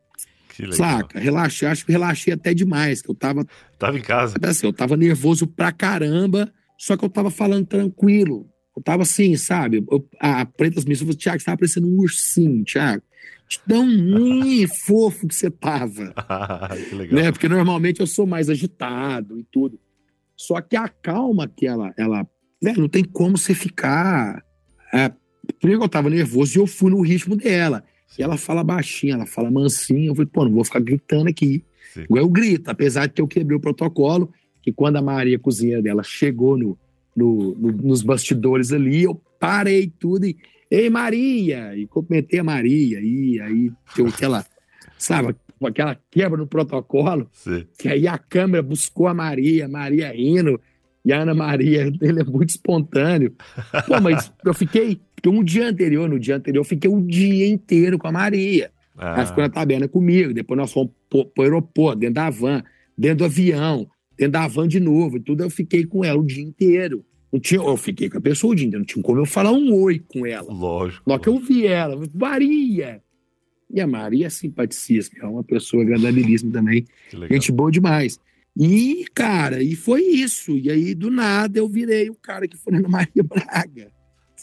Saca? Relaxei, acho que relaxei até demais, que eu tava. Tava em casa. Assim, eu tava nervoso pra caramba, só que eu tava falando tranquilo. Eu tava assim, sabe? Eu, a Pretas me falou, Thiago, você tava parecendo um ursinho, Thiago. Tão ruim fofo que você tava. que legal. Né? Porque normalmente eu sou mais agitado e tudo. Só que a calma que ela. ela né? Não tem como você ficar. É, primeiro eu tava nervoso e eu fui no ritmo dela. E ela fala baixinho, ela fala mansinho. Eu falei, pô, não vou ficar gritando aqui. Sim. Eu grito, apesar de que eu quebrei o protocolo, que quando a Maria, cozinheira dela, chegou no, no, no, nos bastidores ali, eu parei tudo e. Ei, Maria! E cumprimentei a Maria. E aí deu aquela, sabe, aquela quebra no protocolo. Sim. Que aí a câmera buscou a Maria, Maria rindo. E a Ana Maria, ele é muito espontâneo. Pô, mas eu fiquei porque um dia anterior, no dia anterior, eu fiquei o dia inteiro com a Maria. Ah. Ela ficou na taberna comigo. Depois nós fomos pro, pro aeroporto, dentro da van, dentro do avião, dentro da van de novo. E tudo eu fiquei com ela o dia inteiro. Não tinha, eu fiquei com a pessoa o dia inteiro, não tinha como eu falar um oi com ela. Lógico. Só que eu vi ela, Maria! E a Maria é simpaticíssima, é uma pessoa agradabilíssima também. Gente boa demais. E, cara, e foi isso. E aí, do nada, eu virei o cara que foi na Maria Braga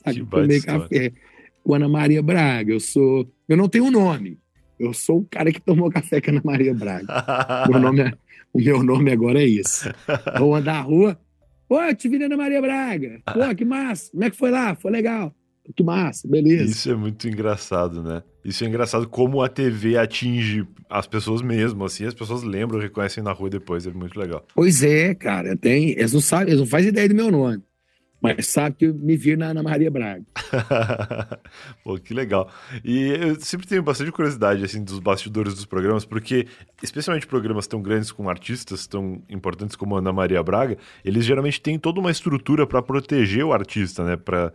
sabe? Tomei café com Ana Maria Braga. Eu sou. Eu não tenho nome. Eu sou o cara que tomou café com Ana Maria Braga. meu nome é... O meu nome agora é isso. Vou andar na rua. Eu te vi Ana Maria Braga. Pô, que massa. Como é que foi lá? Foi legal. Que massa, beleza. Isso é muito engraçado, né? Isso é engraçado como a TV atinge as pessoas mesmo, assim, as pessoas lembram, reconhecem na rua depois, é muito legal. Pois é, cara, tem, eles não sabem, eles não fazem ideia do meu nome mas sabe que me vi na Ana Maria Braga. Pô, que legal. E eu sempre tenho bastante curiosidade, assim, dos bastidores dos programas, porque, especialmente programas tão grandes com artistas tão importantes como a Ana Maria Braga, eles geralmente têm toda uma estrutura para proteger o artista, né? Para,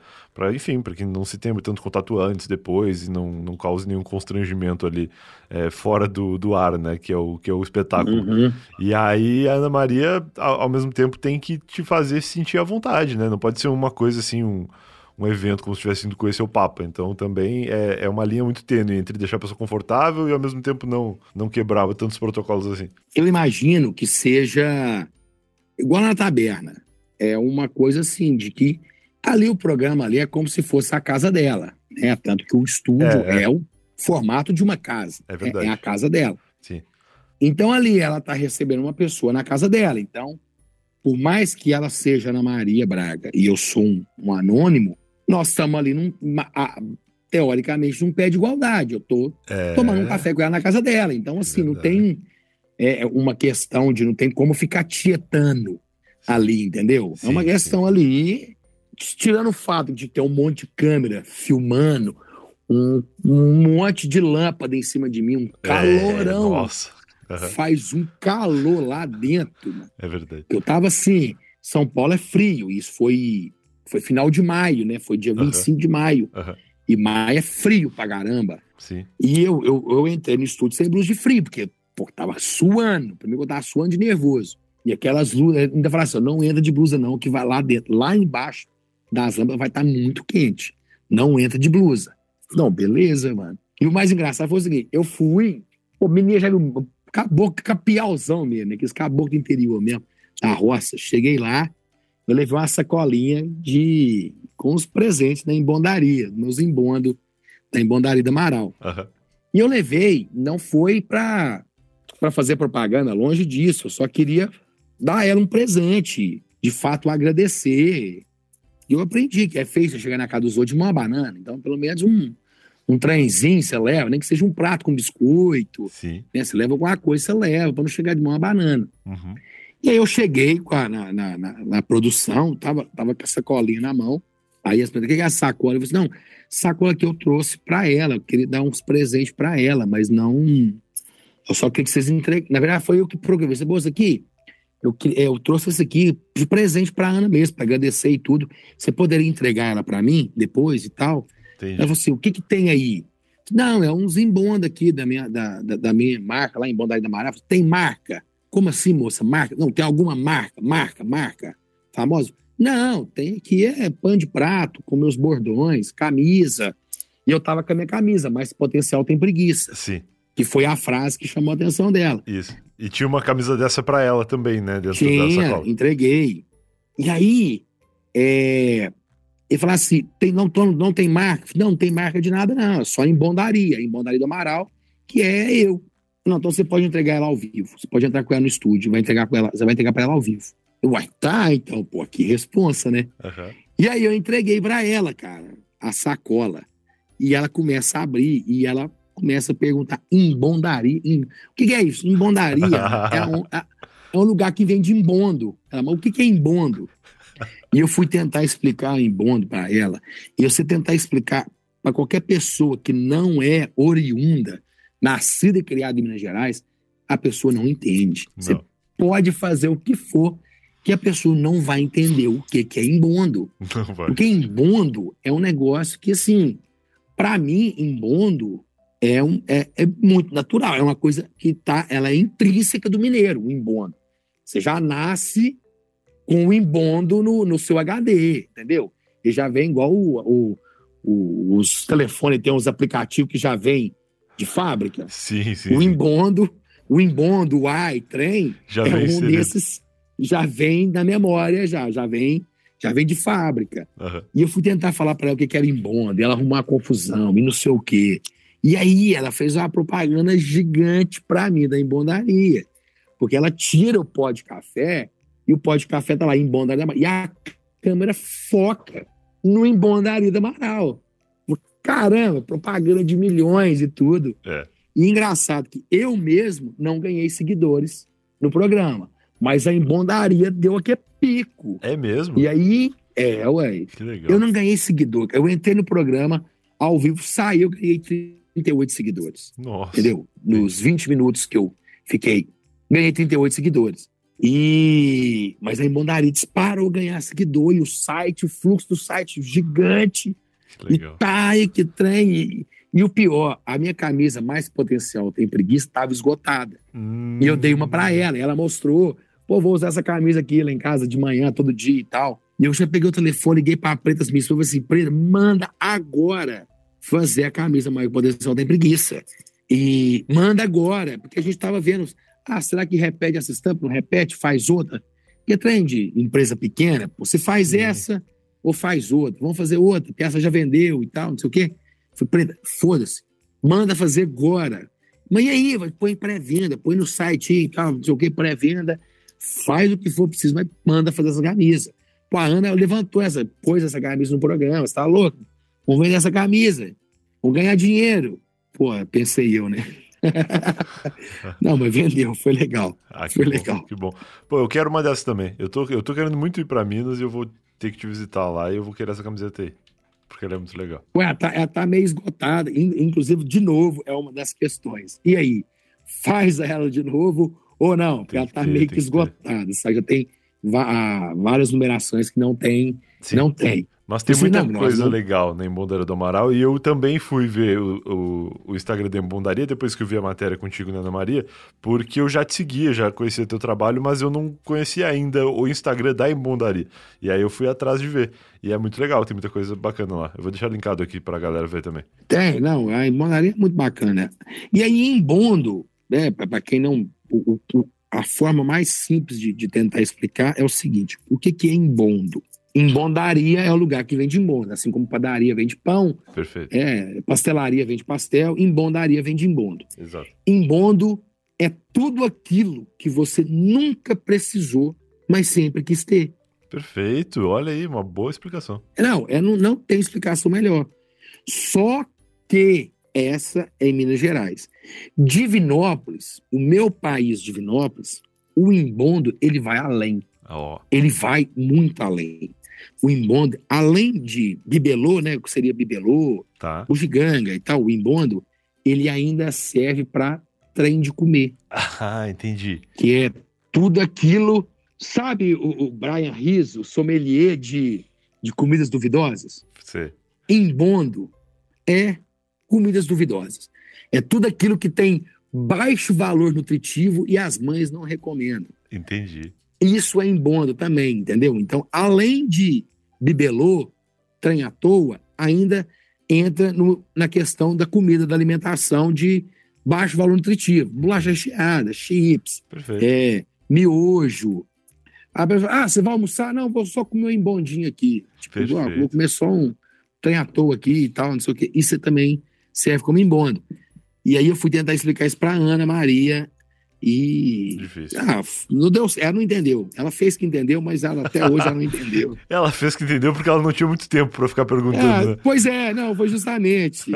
enfim, para que não se tenha tanto contato antes, depois, e não, não cause nenhum constrangimento ali é, fora do, do ar, né? Que é o, que é o espetáculo. Uhum. E aí a Ana Maria, ao, ao mesmo tempo, tem que te fazer sentir à vontade, né? Não pode pode ser uma coisa assim, um, um evento como se estivesse indo conhecer o Papa. Então também é, é uma linha muito tênue entre deixar a pessoa confortável e ao mesmo tempo não, não quebrar tantos protocolos assim. Eu imagino que seja igual na taberna. É uma coisa assim, de que ali o programa ali é como se fosse a casa dela. Né? Tanto que o estúdio é, é. é o formato de uma casa. É verdade. É, é a casa dela. Sim. Então ali ela está recebendo uma pessoa na casa dela. Então por mais que ela seja Ana Maria Braga e eu sou um, um anônimo, nós estamos ali, num, a, teoricamente, num pé de igualdade. Eu estou é... tomando um café com ela na casa dela. Então, assim, não tem é, é, uma questão de não tem como ficar tietando ali, entendeu? Sim, é uma questão sim. ali, tirando o fato de ter um monte de câmera filmando, um, um monte de lâmpada em cima de mim, um é, calorão. nossa Uhum. Faz um calor lá dentro. É verdade. Eu tava assim, São Paulo é frio, isso foi, foi final de maio, né? Foi dia 25 uhum. de maio. Uhum. E maio é frio pra caramba. Sim. E eu, eu, eu entrei no estúdio sem blusa de frio, porque pô, tava suando. Primeiro eu tava suando de nervoso. E aquelas luzes, ainda falava assim: não entra de blusa, não, que vai lá dentro. Lá embaixo, das lâmpadas vai estar muito quente. Não entra de blusa. Não, beleza, mano. E o mais engraçado foi o seguinte: eu fui, pô, menina já viu caboclo, capialzão mesmo, né? Aqueles caboclo do interior mesmo, da roça. Cheguei lá, eu levei uma sacolinha de com os presentes da embondaria, meus embondos da embondaria do Amaral. Aham. E eu levei, não foi pra, pra fazer propaganda, longe disso. Eu só queria dar a ela um presente, de fato agradecer. E eu aprendi que é feio você chegar na casa dos outros de uma banana. Então, pelo menos um, um trenzinho você leva, nem que seja um prato com biscoito. Sim. Né? Você leva alguma coisa, você leva, para não chegar de mão a banana. Uhum. E aí eu cheguei a- na, na, na- na produção, tava, tava com a sacolinha na mão. Aí as pessoas, o que é a sacola? Eu falei assim, não, sacola que eu trouxe para ela, eu queria dar uns presentes para ela, mas não. Eu só queria que vocês entreguem. Na verdade, foi eu que programei. Você, moça, aqui, eu, eu trouxe isso aqui de presente para Ana mesmo, para agradecer e tudo. Você poderia entregar ela para mim depois e tal? Entendi. Ela falou assim: o que que tem aí? Não, é uns embonda aqui da minha, da, da, da minha marca, lá em Bondade da Mará. Tem marca? Como assim, moça? Marca? Não, tem alguma marca? Marca, marca. Famosa? Não, tem aqui é pano de prato, com meus bordões, camisa. E eu tava com a minha camisa, mas potencial tem preguiça. Sim, Que foi a frase que chamou a atenção dela. isso. E tinha uma camisa dessa pra ela também, né? Dentro Tinha, entreguei. E aí, é, ele falou assim: tem, não, não tem marca? Não, não tem marca de nada, não. É só em Bondaria, em Bondaria do Amaral, que é eu. Não, então você pode entregar ela ao vivo. Você pode entrar com ela no estúdio, vai entregar com ela, você vai entregar para ela ao vivo. Eu, uai, tá, então, pô, que responsa, né? Aham. E aí eu entreguei para ela, cara, a sacola. E ela começa a abrir e ela começa a perguntar: embondaria? Em... O que, que é isso? Embondaria é, um, é- é um lugar que vem de embondo. Ela, mas o que, que é embondo? E eu fui tentar explicar embondo para ela. E você tentar explicar para qualquer pessoa que não é oriunda, nascida e criada em Minas Gerais, a pessoa não entende. Você Não, pode fazer o que for, que a pessoa não vai entender o que, que é embondo. não vai. Porque embondo é um negócio que, assim, para mim, embondo é, um, é, é muito natural. É uma coisa que tá, ela é intrínseca do mineiro, o embondo. Você já nasce com o embondo no, no seu HD, entendeu? E já vem igual o, o- o- os telefones, tem uns aplicativos que já vem de fábrica. Sim, sim. O embondo, o embondo, o ai, trem, Já é vem um desses, já vem da memória, já, já vem, já vem de fábrica. Aham. E eu fui tentar falar para ela o que que era embondo, ela arrumou uma confusão, e não sei o quê. E aí ela fez uma propaganda gigante para mim da embondaria. Porque ela tira o pó de café, e o pó de café tá lá, embondaria. da Amaral. E a câmera foca no embondaria da Amaral. Caramba, propaganda de milhões e tudo. É. E engraçado que eu mesmo não ganhei seguidores no programa. Mas a embondaria deu aqui pico. É mesmo? E aí, é, ué. Que legal. Eu não ganhei seguidor. Eu entrei no programa, ao vivo, saí, eu ganhei 38 seguidores. Nossa. Entendeu? Nos 20 minutos que eu fiquei, ganhei 38 seguidores. E mas a Embondaria disparou ganhar seguidor e o site, o fluxo do site gigante. Que legal. E tá aí que trem. E, e o pior, a minha camisa mais potencial tem preguiça estava esgotada. Hum. E eu dei uma pra ela, e ela mostrou. Pô, vou usar essa camisa aqui lá em casa de manhã, todo dia e tal. E eu já peguei o telefone, liguei pra Preta Smith e falei assim: Preta, manda agora fazer a camisa, mas o potencial tem preguiça. E manda agora, porque a gente tava vendo. Ah, será que repete essa estampa? Não repete, faz outra? Porque trem de empresa pequena, pô, você faz Sim. essa ou faz outra. Vamos fazer outra, porque essa já vendeu e tal, não sei o quê. Falei, Preta, foda-se. Manda fazer agora. Mas e aí, põe pré-venda, põe no site aí, tal, não sei o que, pré-venda, faz o que for preciso, mas manda fazer essa camisa. Pô, a Ana levantou essa, pôs essa camisa no programa, você tá louco? Vamos vender essa camisa, vamos ganhar dinheiro. Pô, pensei eu, né? Não, mas vendeu, foi legal. Ah, que Foi bom, legal. Que bom. Pô, eu quero uma dessas também. Eu tô, eu tô querendo muito ir pra Minas e eu vou ter que te visitar lá e eu vou querer essa camiseta aí. Porque ela é muito legal. Ué, ela tá, ela tá meio esgotada, in- inclusive, de novo, é uma das questões. E aí, faz ela de novo ou não? Porque Tem ela que tá ter, meio que que esgotada, sabe? Já tem ah, várias numerações que não tem, Sim. não tem. Mas tem muita não, coisa não- legal na Embondaria do Amaral e eu também fui ver o, o, o Instagram da Embondaria depois que eu vi a matéria contigo, né, Ana Maria, porque eu já te seguia, já conhecia teu trabalho, mas eu não conhecia ainda o Instagram da Embondaria. E aí eu fui atrás de ver. E é muito legal, tem muita coisa bacana lá. Eu vou deixar linkado aqui pra galera ver também. Tem, não, a Embonaria é muito bacana. E aí, em Bondo, né, para quem não. o- o- a forma mais simples de, de tentar explicar é o seguinte: o que, que é embondo? Embondaria é o lugar que vende embondo, assim como padaria vende pão, Perfeito. é, pastelaria vende pastel, embondaria vende embondo. Exato. Embondo é tudo aquilo que você nunca precisou, mas sempre quis ter. Perfeito. Olha aí, uma boa explicação. Não, é, não, não tem explicação melhor. Só que essa é em Minas Gerais. Divinópolis, o meu país, Divinópolis, o embondo, ele vai além. Ó, Ele vai muito além. O embondo, além de bibelô, né, o que seria bibelô, tá. o giganga e tal, o embondo, ele ainda serve para trem de comer, Ah, entendi. que é tudo aquilo. Sabe o, o Brian Rizzo, sommelier de, de comidas duvidosas? Você. Embondo é comidas duvidosas. É tudo aquilo que tem baixo valor nutritivo e as mães não recomendam. Entendi. Isso é embondo também, entendeu? Então, além de bibelô, trem à toa, ainda entra no- na questão da comida, da alimentação de baixo valor nutritivo. Bolacha recheada, chips, é, miojo. A pessoa, ah, você vai almoçar? Não, vou só comer um embondinho aqui. Tipo, ah, vou comer só um trem à toa aqui e tal, não sei o quê. Isso também serve como embondo. E aí eu fui tentar explicar isso para Ana Maria e Difícil. ah, não deu, ela não entendeu. Ela fez que entendeu, mas ela até hoje ela não entendeu. Ela fez que entendeu porque ela não tinha muito tempo pra ficar perguntando, né? pois é, não, foi justamente.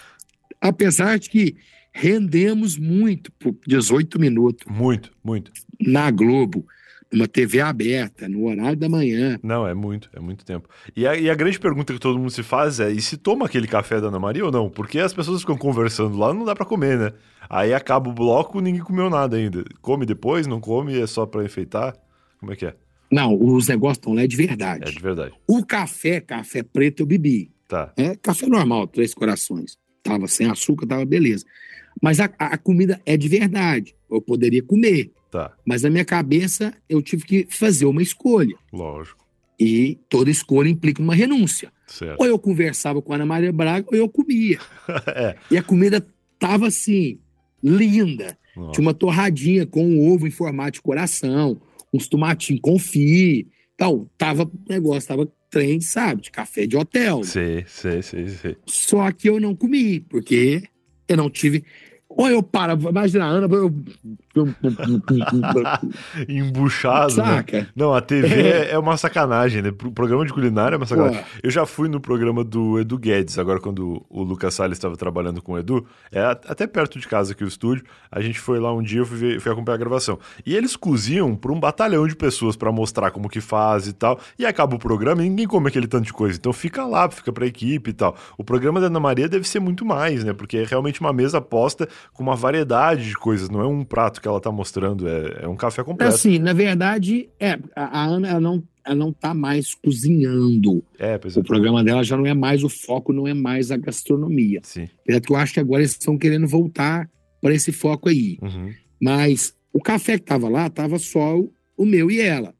Apesar de que rendemos muito por 18 minutos Muito, muito. na Globo, numa TV aberta, no horário da manhã. Não, é muito, é muito tempo. E a, e a grande pergunta que todo mundo se faz é: e se toma aquele café da Ana Maria ou não? Porque as pessoas ficam conversando lá, não dá pra comer, né? Aí acaba o bloco, ninguém comeu nada ainda. Come depois, não come, é só pra enfeitar? Como é que é? Não, os negócios estão lá é de É verdade. de verdade. O café, café preto, eu bebi. Tá. É café normal, três corações. Tava sem açúcar, tava beleza. Mas a- a comida é de verdade. Eu poderia comer. Tá, Mas na minha cabeça, eu tive que fazer uma escolha. lógico. E toda escolha implica uma renúncia. Certo. Ou eu conversava com a Ana Maria Braga, ou eu comia. é. E a comida tava assim, linda. Nossa. Tinha uma torradinha com um ovo em formato de coração, uns tomatinhos confit. Então, tava o negócio, tava trem, sabe, de café de hotel. Sei, sei, sei, sei. Só que eu não comi, porque eu não tive. Ou eu paro, imagina a Ana, eu. Embuchado, né? Saca? Não, a TV é, é uma sacanagem, né? O programa de culinária é uma sacanagem. Pô. Eu já fui no programa do Edu Guedes, agora quando o Lucas Salles estava trabalhando com o Edu, é até perto de casa aqui o estúdio. A gente foi lá um dia, eu fui, ver- fui acompanhar a gravação. E eles cozinham para um batalhão de pessoas para mostrar como que faz e tal. E acaba o programa e ninguém come aquele tanto de coisa. Então fica lá, fica pra equipe e tal. O programa da Ana Maria deve ser muito mais, né? Porque é realmente uma mesa posta com uma variedade de coisas. Não é um prato que ela tá mostrando, é, é um café completo. Assim, na verdade, é, a, a Ana ela não, ela não tá mais cozinhando. É, pois é. O programa dela já não é mais o foco, não é mais a gastronomia. Sim. Apesar que eu acho que agora eles estão querendo voltar para esse foco aí. Uhum. Mas o café que tava lá, tava só o, meu e ela.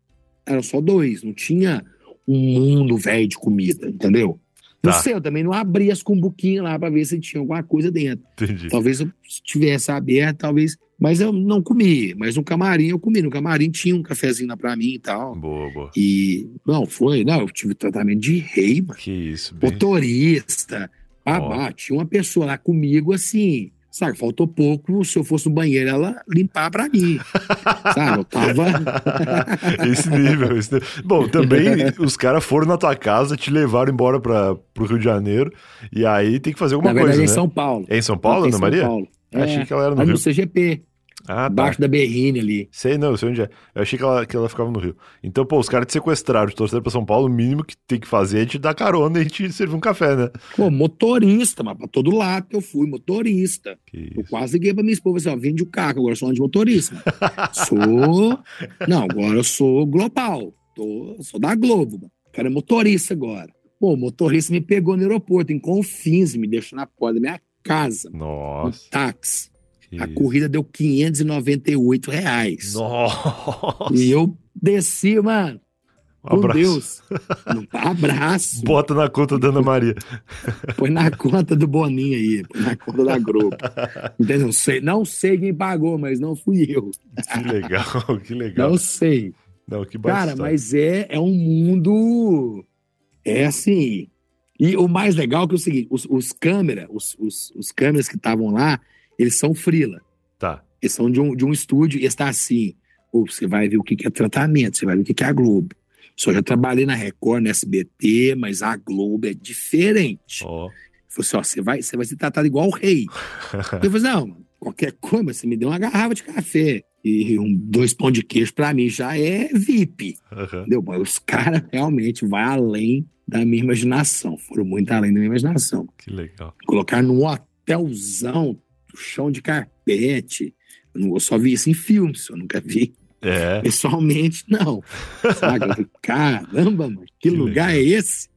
Eram só dois, não tinha um mundo velho de comida, entendeu? Não Tá. sei, eu também não abri as cumbuquinhas lá para ver se tinha alguma coisa dentro. Entendi. Talvez eu tivesse aberto, talvez. Mas eu não comi. Mas no camarim eu comi. No camarim tinha um cafezinho lá pra mim e tal. Boa, boa. E não, foi. Não, eu tive tratamento de rei, mano. Que isso, bem... Motorista, babá. Tinha uma pessoa lá comigo assim. Sabe, faltou pouco. Se eu fosse no banheiro, ela limpar pra mim. sabe, eu tava. esse nível, esse nível. Bom, também os caras foram na tua casa, te levaram embora para pro Rio de Janeiro, e aí tem que fazer alguma Na verdade, coisa, é em né? São Paulo. É em São Paulo, Em Ana São Maria? Paulo. Eu Achei É, que ela era no Rio. no CGP, Ah, tá. embaixo da Berrine ali. Sei não, sei onde é. Eu achei que ela, que ela ficava no Rio. Então, pô, os caras te sequestraram, te trouxeram pra São Paulo, o mínimo que tem que fazer é te dar carona e te servir um café, né? Pô, motorista, mas pra todo lado que eu fui, motorista. Eu quase liguei pra minha esposa assim, ó, vende o carro, agora eu sou de motorista. sou. Não, agora eu sou global. Tô, sou da Globo. mano. O cara é motorista agora. Pô, o motorista me pegou no aeroporto, em Confins, me deixou na porta da minha casa. Nossa. Um táxi. A corrida deu 598 reais. Nossa. E eu desci, mano, Um abraço. Deus. Um abraço. Bota na conta da Ana Maria. Põe na conta do Boninho aí, põe na conta da Globo. Não sei, não sei quem pagou, mas não fui eu. Que legal, que legal. Não sei. Não, que Cara, mas é, é um mundo. É assim. E o mais legal é que é o seguinte: os, os câmeras, os, os, os câmeras que estavam lá, eles são frila. Tá. Eles são de um, de um estúdio e está assim. Pô, você vai ver o que que é tratamento, você vai ver o que que é a Globo. Só já trabalhei na Record, na SBT, mas a Globo é diferente. Ele falou assim: ó, você vai, você vai ser tratado igual o rei. Eu falei, assim, não, qualquer coisa, você me deu uma garrafa de café e um, dois pão de queijo pra mim já é VIP. Aham. Entendeu? Mas os caras realmente vão além da minha imaginação. Foram muito além da minha imaginação. Que legal. Colocar num hotelzão, chão de carpete. Eu, só vi isso em filmes, eu nunca vi É. pessoalmente, não. Sabe? Caramba, mano, que, Que lugar legal. é esse?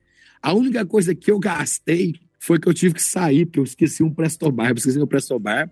A única coisa que eu gastei foi que eu tive que sair, porque eu esqueci um Presto Barba, esqueci meu Presto Barba,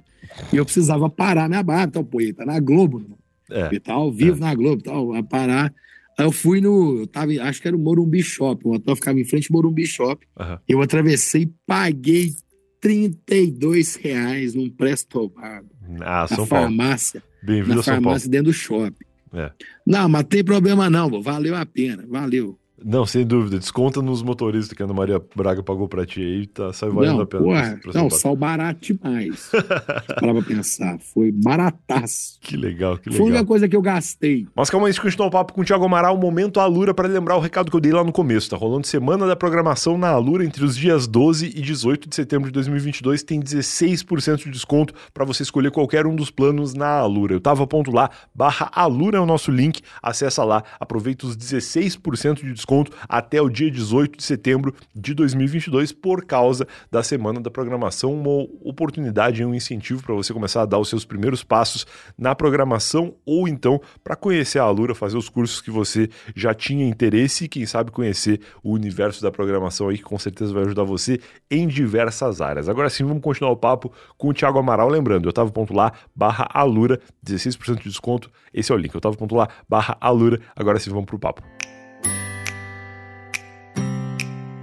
e eu precisava parar minha barba. Então, pô, ele tá na Globo, mano. É. e tal, ao vivo É. na Globo, tal, a parar. Aí eu fui no, eu tava, acho que era o Morumbi Shop, o hotel ficava em frente ao Morumbi Shop. Aham. Eu atravessei paguei 32 reais num Presto Barba, Ah, na Paulo. farmácia, Bem-vindo na Paulo. farmácia dentro do shopping. É. Não, mas tem problema não, valeu a pena, valeu. Não, sem dúvida. Desconta nos motoristas que a Ana Maria Braga pagou pra ti aí, tá, sai valendo não, a pena. porra, São não, sal barato demais. Para pra pensar, foi barataço. Que legal, que Foi a única legal. coisa que eu gastei. Mas calma aí, continuar o papo com o Thiago Amaral, momento Alura para lembrar o recado que eu dei lá no começo. Tá rolando semana da programação na Alura entre os dias 12 e 18 de setembro de 2022. Tem 16% de desconto para você escolher qualquer um dos planos na Alura. Eu tava ponto lá, barra Alura é o nosso link. Acessa lá, aproveita os 16% de desconto até o dia 18 de setembro de 2022 por causa da semana da programação. Uma oportunidade e um incentivo para você começar a dar os seus primeiros passos na programação ou então para conhecer a Alura, fazer os cursos que você já tinha interesse e quem sabe conhecer o universo da programação aí que com certeza vai ajudar você em diversas áreas. Agora sim, vamos continuar o papo com o Thiago Amaral, lembrando, eu tava ponto lá, barra Alura, 16% de desconto, esse é o link, eu tava ponto lá, barra Alura, agora sim vamos pro papo.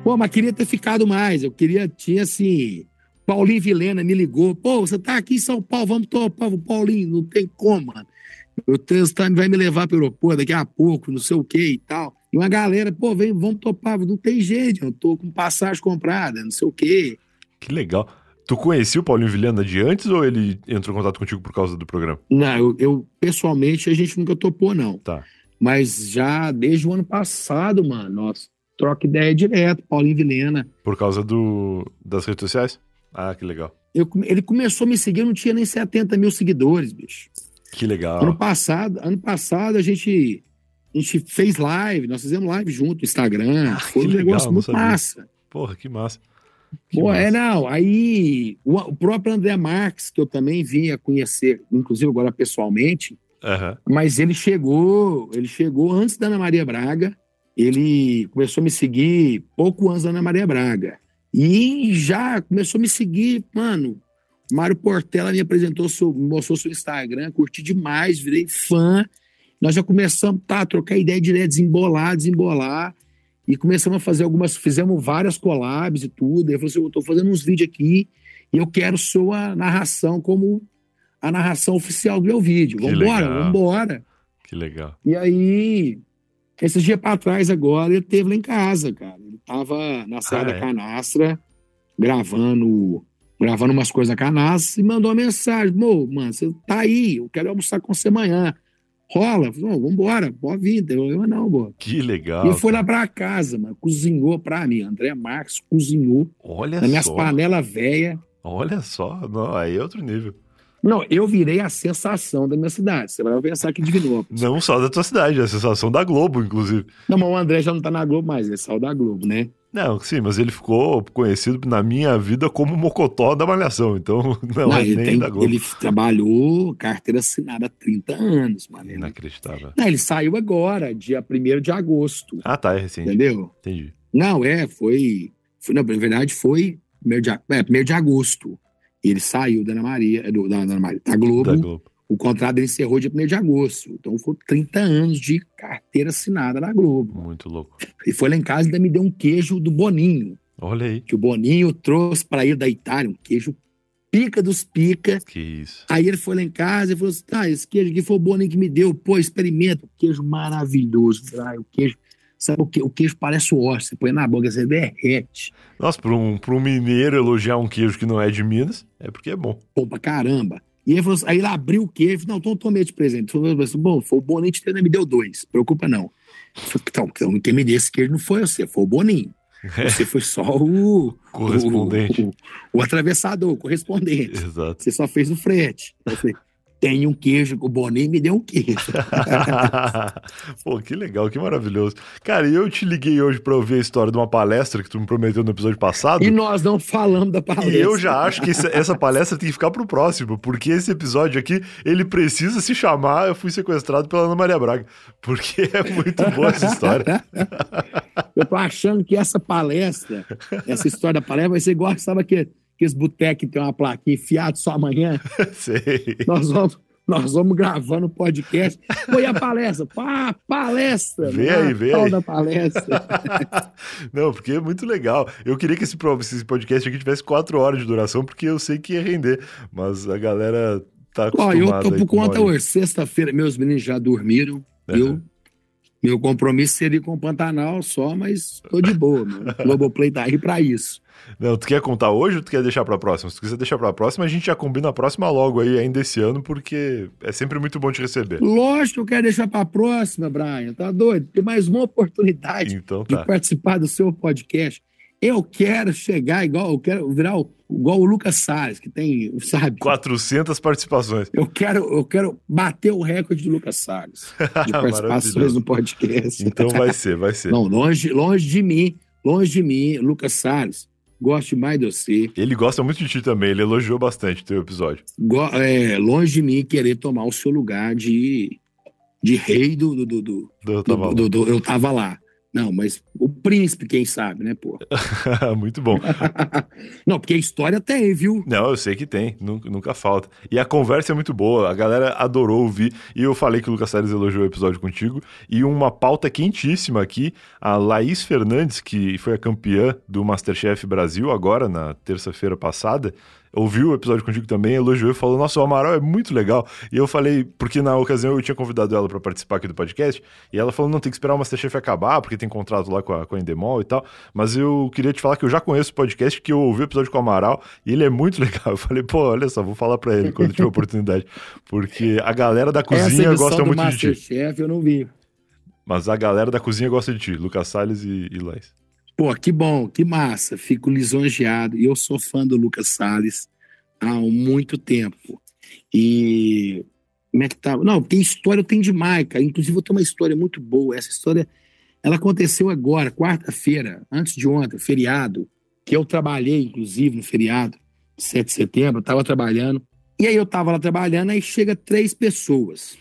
Pô, mas queria ter ficado mais. Eu queria, tinha assim. Paulinho Vilena me ligou. Pô, você tá aqui em São Paulo, vamos topar. O Paulinho, não tem como, mano. O trânsito vai me levar pro aeroporto daqui a pouco, não sei o que e tal. E uma galera, pô, vem, vamos topar. Não tem jeito, eu tô com passagem comprada, não sei o quê. Que legal. Tu conhecia o Paulinho Vilhena de antes ou ele entrou em contato contigo por causa do programa? Não, eu, eu, pessoalmente a gente nunca topou, não. Tá. Mas já desde o ano passado, mano, nós troca ideia direto, Paulinho Vilena. Por causa do das redes sociais? Ah, que legal. Eu, ele começou a me seguir, eu não tinha nem 70 mil seguidores, bicho. Que legal. Ano passado, ano passado a gente, a gente fez live, nós fizemos live junto no Instagram. Ah, foi um legal, negócio muito sabia. massa. Porra, que massa. Que Pô, massa. é, não. Aí o, o próprio André Marques, que eu também vim a conhecer, inclusive agora pessoalmente, Aham. mas ele chegou, ele chegou antes da Ana Maria Braga. Ele começou a me seguir pouco antes da Ana Maria Braga. E já começou a me seguir, mano. Mário Portela me apresentou, seu, mostrou seu Instagram, curti demais, virei fã. Nós já começamos tá, a trocar ideia direto, desembolar, desembolar. E começamos a fazer algumas, fizemos várias collabs e tudo. Eu falei assim: eu tô fazendo uns vídeos aqui e eu quero sua narração como a narração oficial do meu vídeo. Vambora, vambora. Que legal. E aí, esses dias pra trás agora, ele teve lá em casa, cara. Ele tava na Serra Ah, da é? Canastra, gravando, gravando umas coisas na canastra, e mandou uma mensagem: Mô, mano, você tá aí, eu quero almoçar com você amanhã. Rola? Eu falei, "Não, vambora, vir, não tem problema não, pô. Que legal. E foi lá pra casa, mano, cozinhou pra mim. André Marques cozinhou Olha nas minhas só. panelas velhas. Olha só. Não, aí é outro nível. Não, eu virei a sensação da minha cidade. Você vai pensar que Divinópolis. Não só da tua cidade, é a sensação da Globo, inclusive. Não, mas o André já não tá na Globo mais, ele saiu da Globo, né? Não, sim, mas ele ficou conhecido na minha vida como Mocotó da Malhação, então não, Não, é nem tem- da Globo. ele trabalhou carteira assinada há 30 anos, mano. Inacreditável. não, ele saiu agora, dia 1 de agosto, Ah, tá, é recente. entendeu? Entendi. Não, é, foi. foi não, na verdade, foi primeiro de, é, primeiro de agosto. Ele saiu da Ana Maria, do, da, Ana Maria, da Globo. Da Globo. O contrato dele encerrou dia 1 de agosto. Então foi 30 anos de carteira assinada na Globo. Muito louco. E foi lá em casa e ainda me deu um queijo do Boninho. Olha aí. Que o Boninho trouxe para ir da Itália, um queijo pica dos pica. Que isso. Aí ele foi lá em casa e falou assim: tá, esse queijo aqui foi o Boninho que me deu. Pô, experimenta. Queijo maravilhoso. Ah, o queijo. Sabe o que? O queijo parece o osso. Você põe na boca, você derrete. Nossa, para um, pra um mineiro elogiar um queijo que não é de Minas, é porque é bom. Pô, pra caramba. E ele falou aí ele abriu o queijo, não, então tomei de presente. Falei, bom, foi o Boninho que me deu dois, preocupa não. Falei, então, então, quem me deu esse queijo não foi você, foi o Boninho. Você foi só o correspondente, o, o, o, atravessador, o correspondente. Exato. Você só fez o frete. Eu falei, tem um queijo, o Boninho me deu um queijo. Pô, que legal, que maravilhoso. Cara, eu te liguei hoje para ouvir a história de uma palestra que tu me prometeu no episódio passado. E nós não falamos da palestra. E eu já acho que essa palestra tem que ficar pro próximo, porque esse episódio aqui, ele precisa se chamar Eu Fui Sequestrado pela Ana Maria Braga, porque é muito boa essa história. eu tô achando que essa palestra, essa história da palestra vai ser igual, sabe que que esse boteco tem uma plaquinha enfiado só amanhã. Sei. Nós vamos, nós vamos gravando podcast. Foi a palestra. Pá, palestra. Vê aí, vê aí. da palestra. Não, porque é muito legal. Eu queria que esse, esse podcast aqui tivesse quatro horas de duração, porque eu sei que ia render. Mas a galera tá acostumada. Ó, eu tô por conta hoje. Sexta-feira, meus meninos já dormiram. Uhum. Eu meu compromisso seria com o Pantanal só, mas tô de boa, mano. Globoplay tá aí pra isso. Não, tu quer contar hoje ou tu quer deixar pra próxima? Se tu quiser deixar pra próxima, a gente já combina a próxima logo aí, ainda esse ano, porque é sempre muito bom te receber. Lógico que eu quero deixar pra próxima, Brian. Tá doido? Tem mais uma oportunidade então, tá. de participar do seu podcast. Eu quero chegar igual, eu quero virar igual o Lucas Salles, que tem, sabe? 400 participações. Eu quero, eu quero bater o recorde do Lucas Salles de participações no podcast. Então vai ser, vai ser. Não, longe, longe de mim, longe de mim, Lucas Salles. Gosto mais de você. Ele gosta muito de ti também, ele elogiou bastante o teu episódio. Go é, longe de mim querer tomar o seu lugar de, de rei do, do, do, do, do, do, do Eu tava lá. Não, mas o príncipe, quem sabe, né, pô? Muito bom. não, porque a história tem, viu? Não, eu sei que tem, nunca, nunca, falta. E a conversa é muito boa, a galera adorou ouvir. E eu falei que o Lucas Salles elogiou o episódio contigo. E uma pauta quentíssima aqui, a Laís Fernandes, que foi a campeã do Masterchef Brasil agora, na terça-feira passada, ouviu o episódio contigo também, elogiou e falou: Nossa, o Amaral é muito legal. E eu falei, porque na ocasião eu tinha convidado ela para participar aqui do podcast, e ela falou: Não, tem que esperar o Masterchef acabar, porque tem contrato lá com a, com a Endemol e tal. Mas eu queria te falar que eu já conheço o podcast, que eu ouvi o episódio com o Amaral, e ele é muito legal. Eu falei: Pô, olha só, vou falar para ele quando tiver oportunidade. Porque a galera da cozinha gosta muito Master de ti. Chef, eu não vi. Mas a galera da cozinha gosta de ti, Lucas Salles e, e Laís. Pô, que bom, que massa. Fico lisonjeado. E eu sou fã do Lucas Salles há muito tempo. E como é que tá? Não, tem história, tem demais, cara. Inclusive, eu tenho uma história muito boa. Essa história, ela aconteceu agora, quarta-feira, antes de ontem, feriado, que eu trabalhei, inclusive, no feriado, 7 de setembro, eu tava trabalhando. E aí eu tava lá trabalhando, aí chega três pessoas.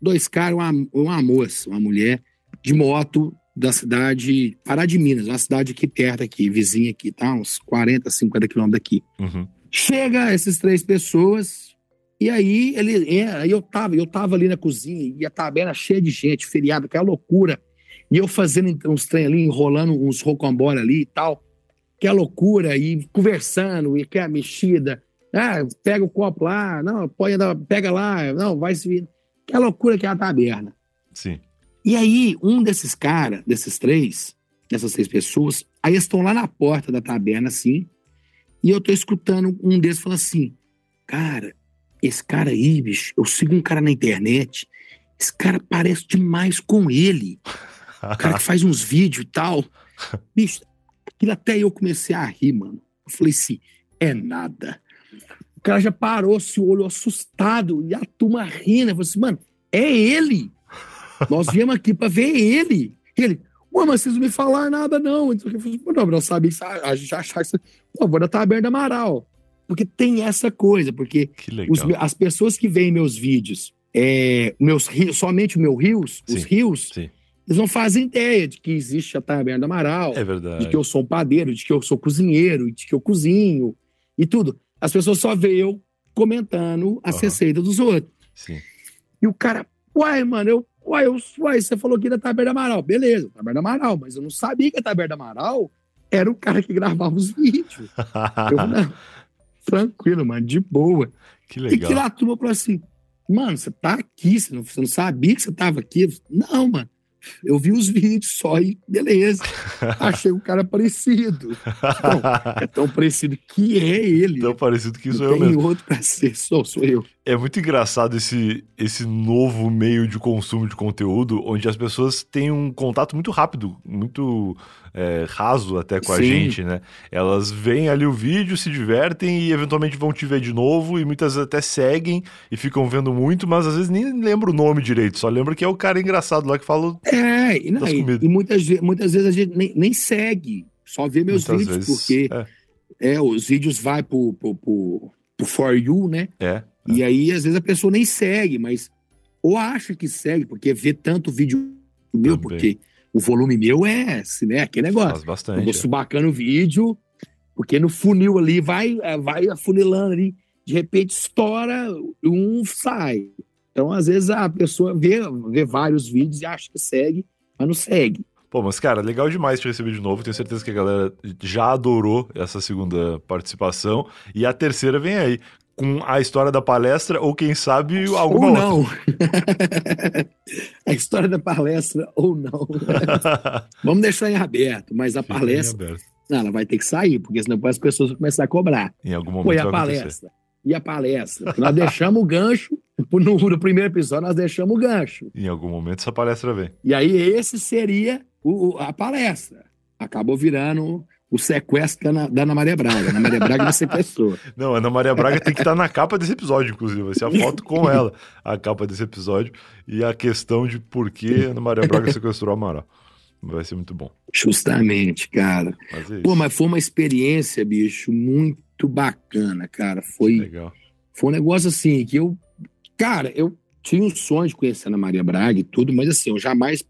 Dois caras, uma, uma moça, uma mulher, de moto, da cidade Pará de Minas, uma cidade aqui perto aqui, vizinha aqui, tá? Uns 40, 50 quilômetros daqui. Uhum. Chega essas três pessoas, e aí ele, é, eu tava, eu tava ali na cozinha, e a taberna cheia de gente, feriado, aquela loucura. E eu fazendo uns trem ali, enrolando uns rocambora ali e tal. Que é loucura, e conversando, e que é a mexida. Ah, pega o copo lá, não, põe, pega lá, não, vai se vir. Que é loucura que é a taberna. Sim. E aí, um desses caras, desses três, dessas três pessoas, aí estão lá na porta da taberna, assim, e eu tô escutando um deles falando assim: Cara, esse cara aí, bicho, eu sigo um cara na internet, esse cara parece demais com ele. O cara que faz uns vídeos e tal. Bicho, aquilo até eu comecei a rir, mano. Eu falei assim: é nada. O cara já parou, se olhou assustado, e a turma rindo. Eu falei assim, mano, é ele. Nós viemos aqui para ver ele. ele, Ué, mas vocês não me falaram nada, não. Então, eu falei, não, não sabia que a gente achava que Pô, vou dar taberna Amaral. Porque tem essa coisa, porque os, as pessoas que veem meus vídeos, é, meus somente meu rios, Sim. os rios, Sim. Eles não fazem ideia de que existe a Taberna do Amaral, É verdade. de que eu sou um padeiro, de que eu sou cozinheiro, de que eu cozinho e tudo. As pessoas só veem eu comentando as Aham. receitas dos outros. Sim. E o cara, uai, mano, eu, uai, eu, uai, você falou da Taberna do Amaral. Beleza, Taberna do Amaral, mas eu não sabia que a Taberna Amaral era o cara que gravava os vídeos. Eu, não, tranquilo, mano, de boa. que E que legal. lá a turma falou assim: mano, você tá aqui, você não, você não sabia que você tava aqui? Não, mano. Eu vi os vídeos só e beleza. Achei o cara parecido. É tão parecido que é ele. Tão parecido que não sou eu tem mesmo. outro pra ser, sou, sou eu. É muito engraçado esse, esse novo meio de consumo de conteúdo, onde as pessoas têm um contato muito rápido, muito é, raso até com a Sim. gente, né? Elas veem ali o vídeo, se divertem e eventualmente vão te ver de novo, e muitas vezes até seguem e ficam vendo muito, mas às vezes nem lembra o nome direito, só lembra que é o cara engraçado lá que fala. É, e, não, e, e muitas, muitas vezes a gente nem, nem segue, só vê meus muitas vídeos, vezes. porque É, é, os vídeos vai pro, pro, pro, pro For You, né? é. E aí, às vezes, a pessoa nem segue, mas ou acha que segue, porque vê tanto vídeo meu, Também. porque o volume meu é assim, né? Aquele negócio. faz Eu bastante. vou é. subacando o vídeo, porque no funil ali vai, é, vai afunilando ali, de repente estoura, um sai. Então, às vezes, a pessoa vê, vê vários vídeos e acha que segue, mas não segue. Pô, mas cara, legal demais te receber de novo. Tenho certeza que a galera já adorou essa segunda participação. E a terceira vem aí, com a história da palestra, ou quem sabe alguma ou não. a história da palestra, ou não. Vamos deixar em aberto, mas a Fica em palestra, não, ela vai ter que sair, porque senão as pessoas vão começar a cobrar. Em algum momento Foi a acontecer. palestra. E a palestra? Nós deixamos o gancho, no, primeiro episódio nós deixamos o gancho. Em algum momento essa palestra vem. E aí esse seria o- a palestra. Acabou virando o sequestro da, Ana- da Ana Maria Braga. Ana Maria Braga me sequestrou. Não, Ana Maria Braga tem que estar na capa desse episódio, inclusive. Vai ser a foto com ela, a capa desse episódio. E a questão de por que Ana Maria Braga sequestrou a Amaral. Vai ser muito bom. Justamente, cara. Mas é. Pô, mas foi uma experiência, bicho, muito bacana, cara. Foi, Legal. foi um negócio assim que eu. Cara, eu tinha um sonho de conhecer a Ana Maria Braga e tudo, mas assim, eu jamais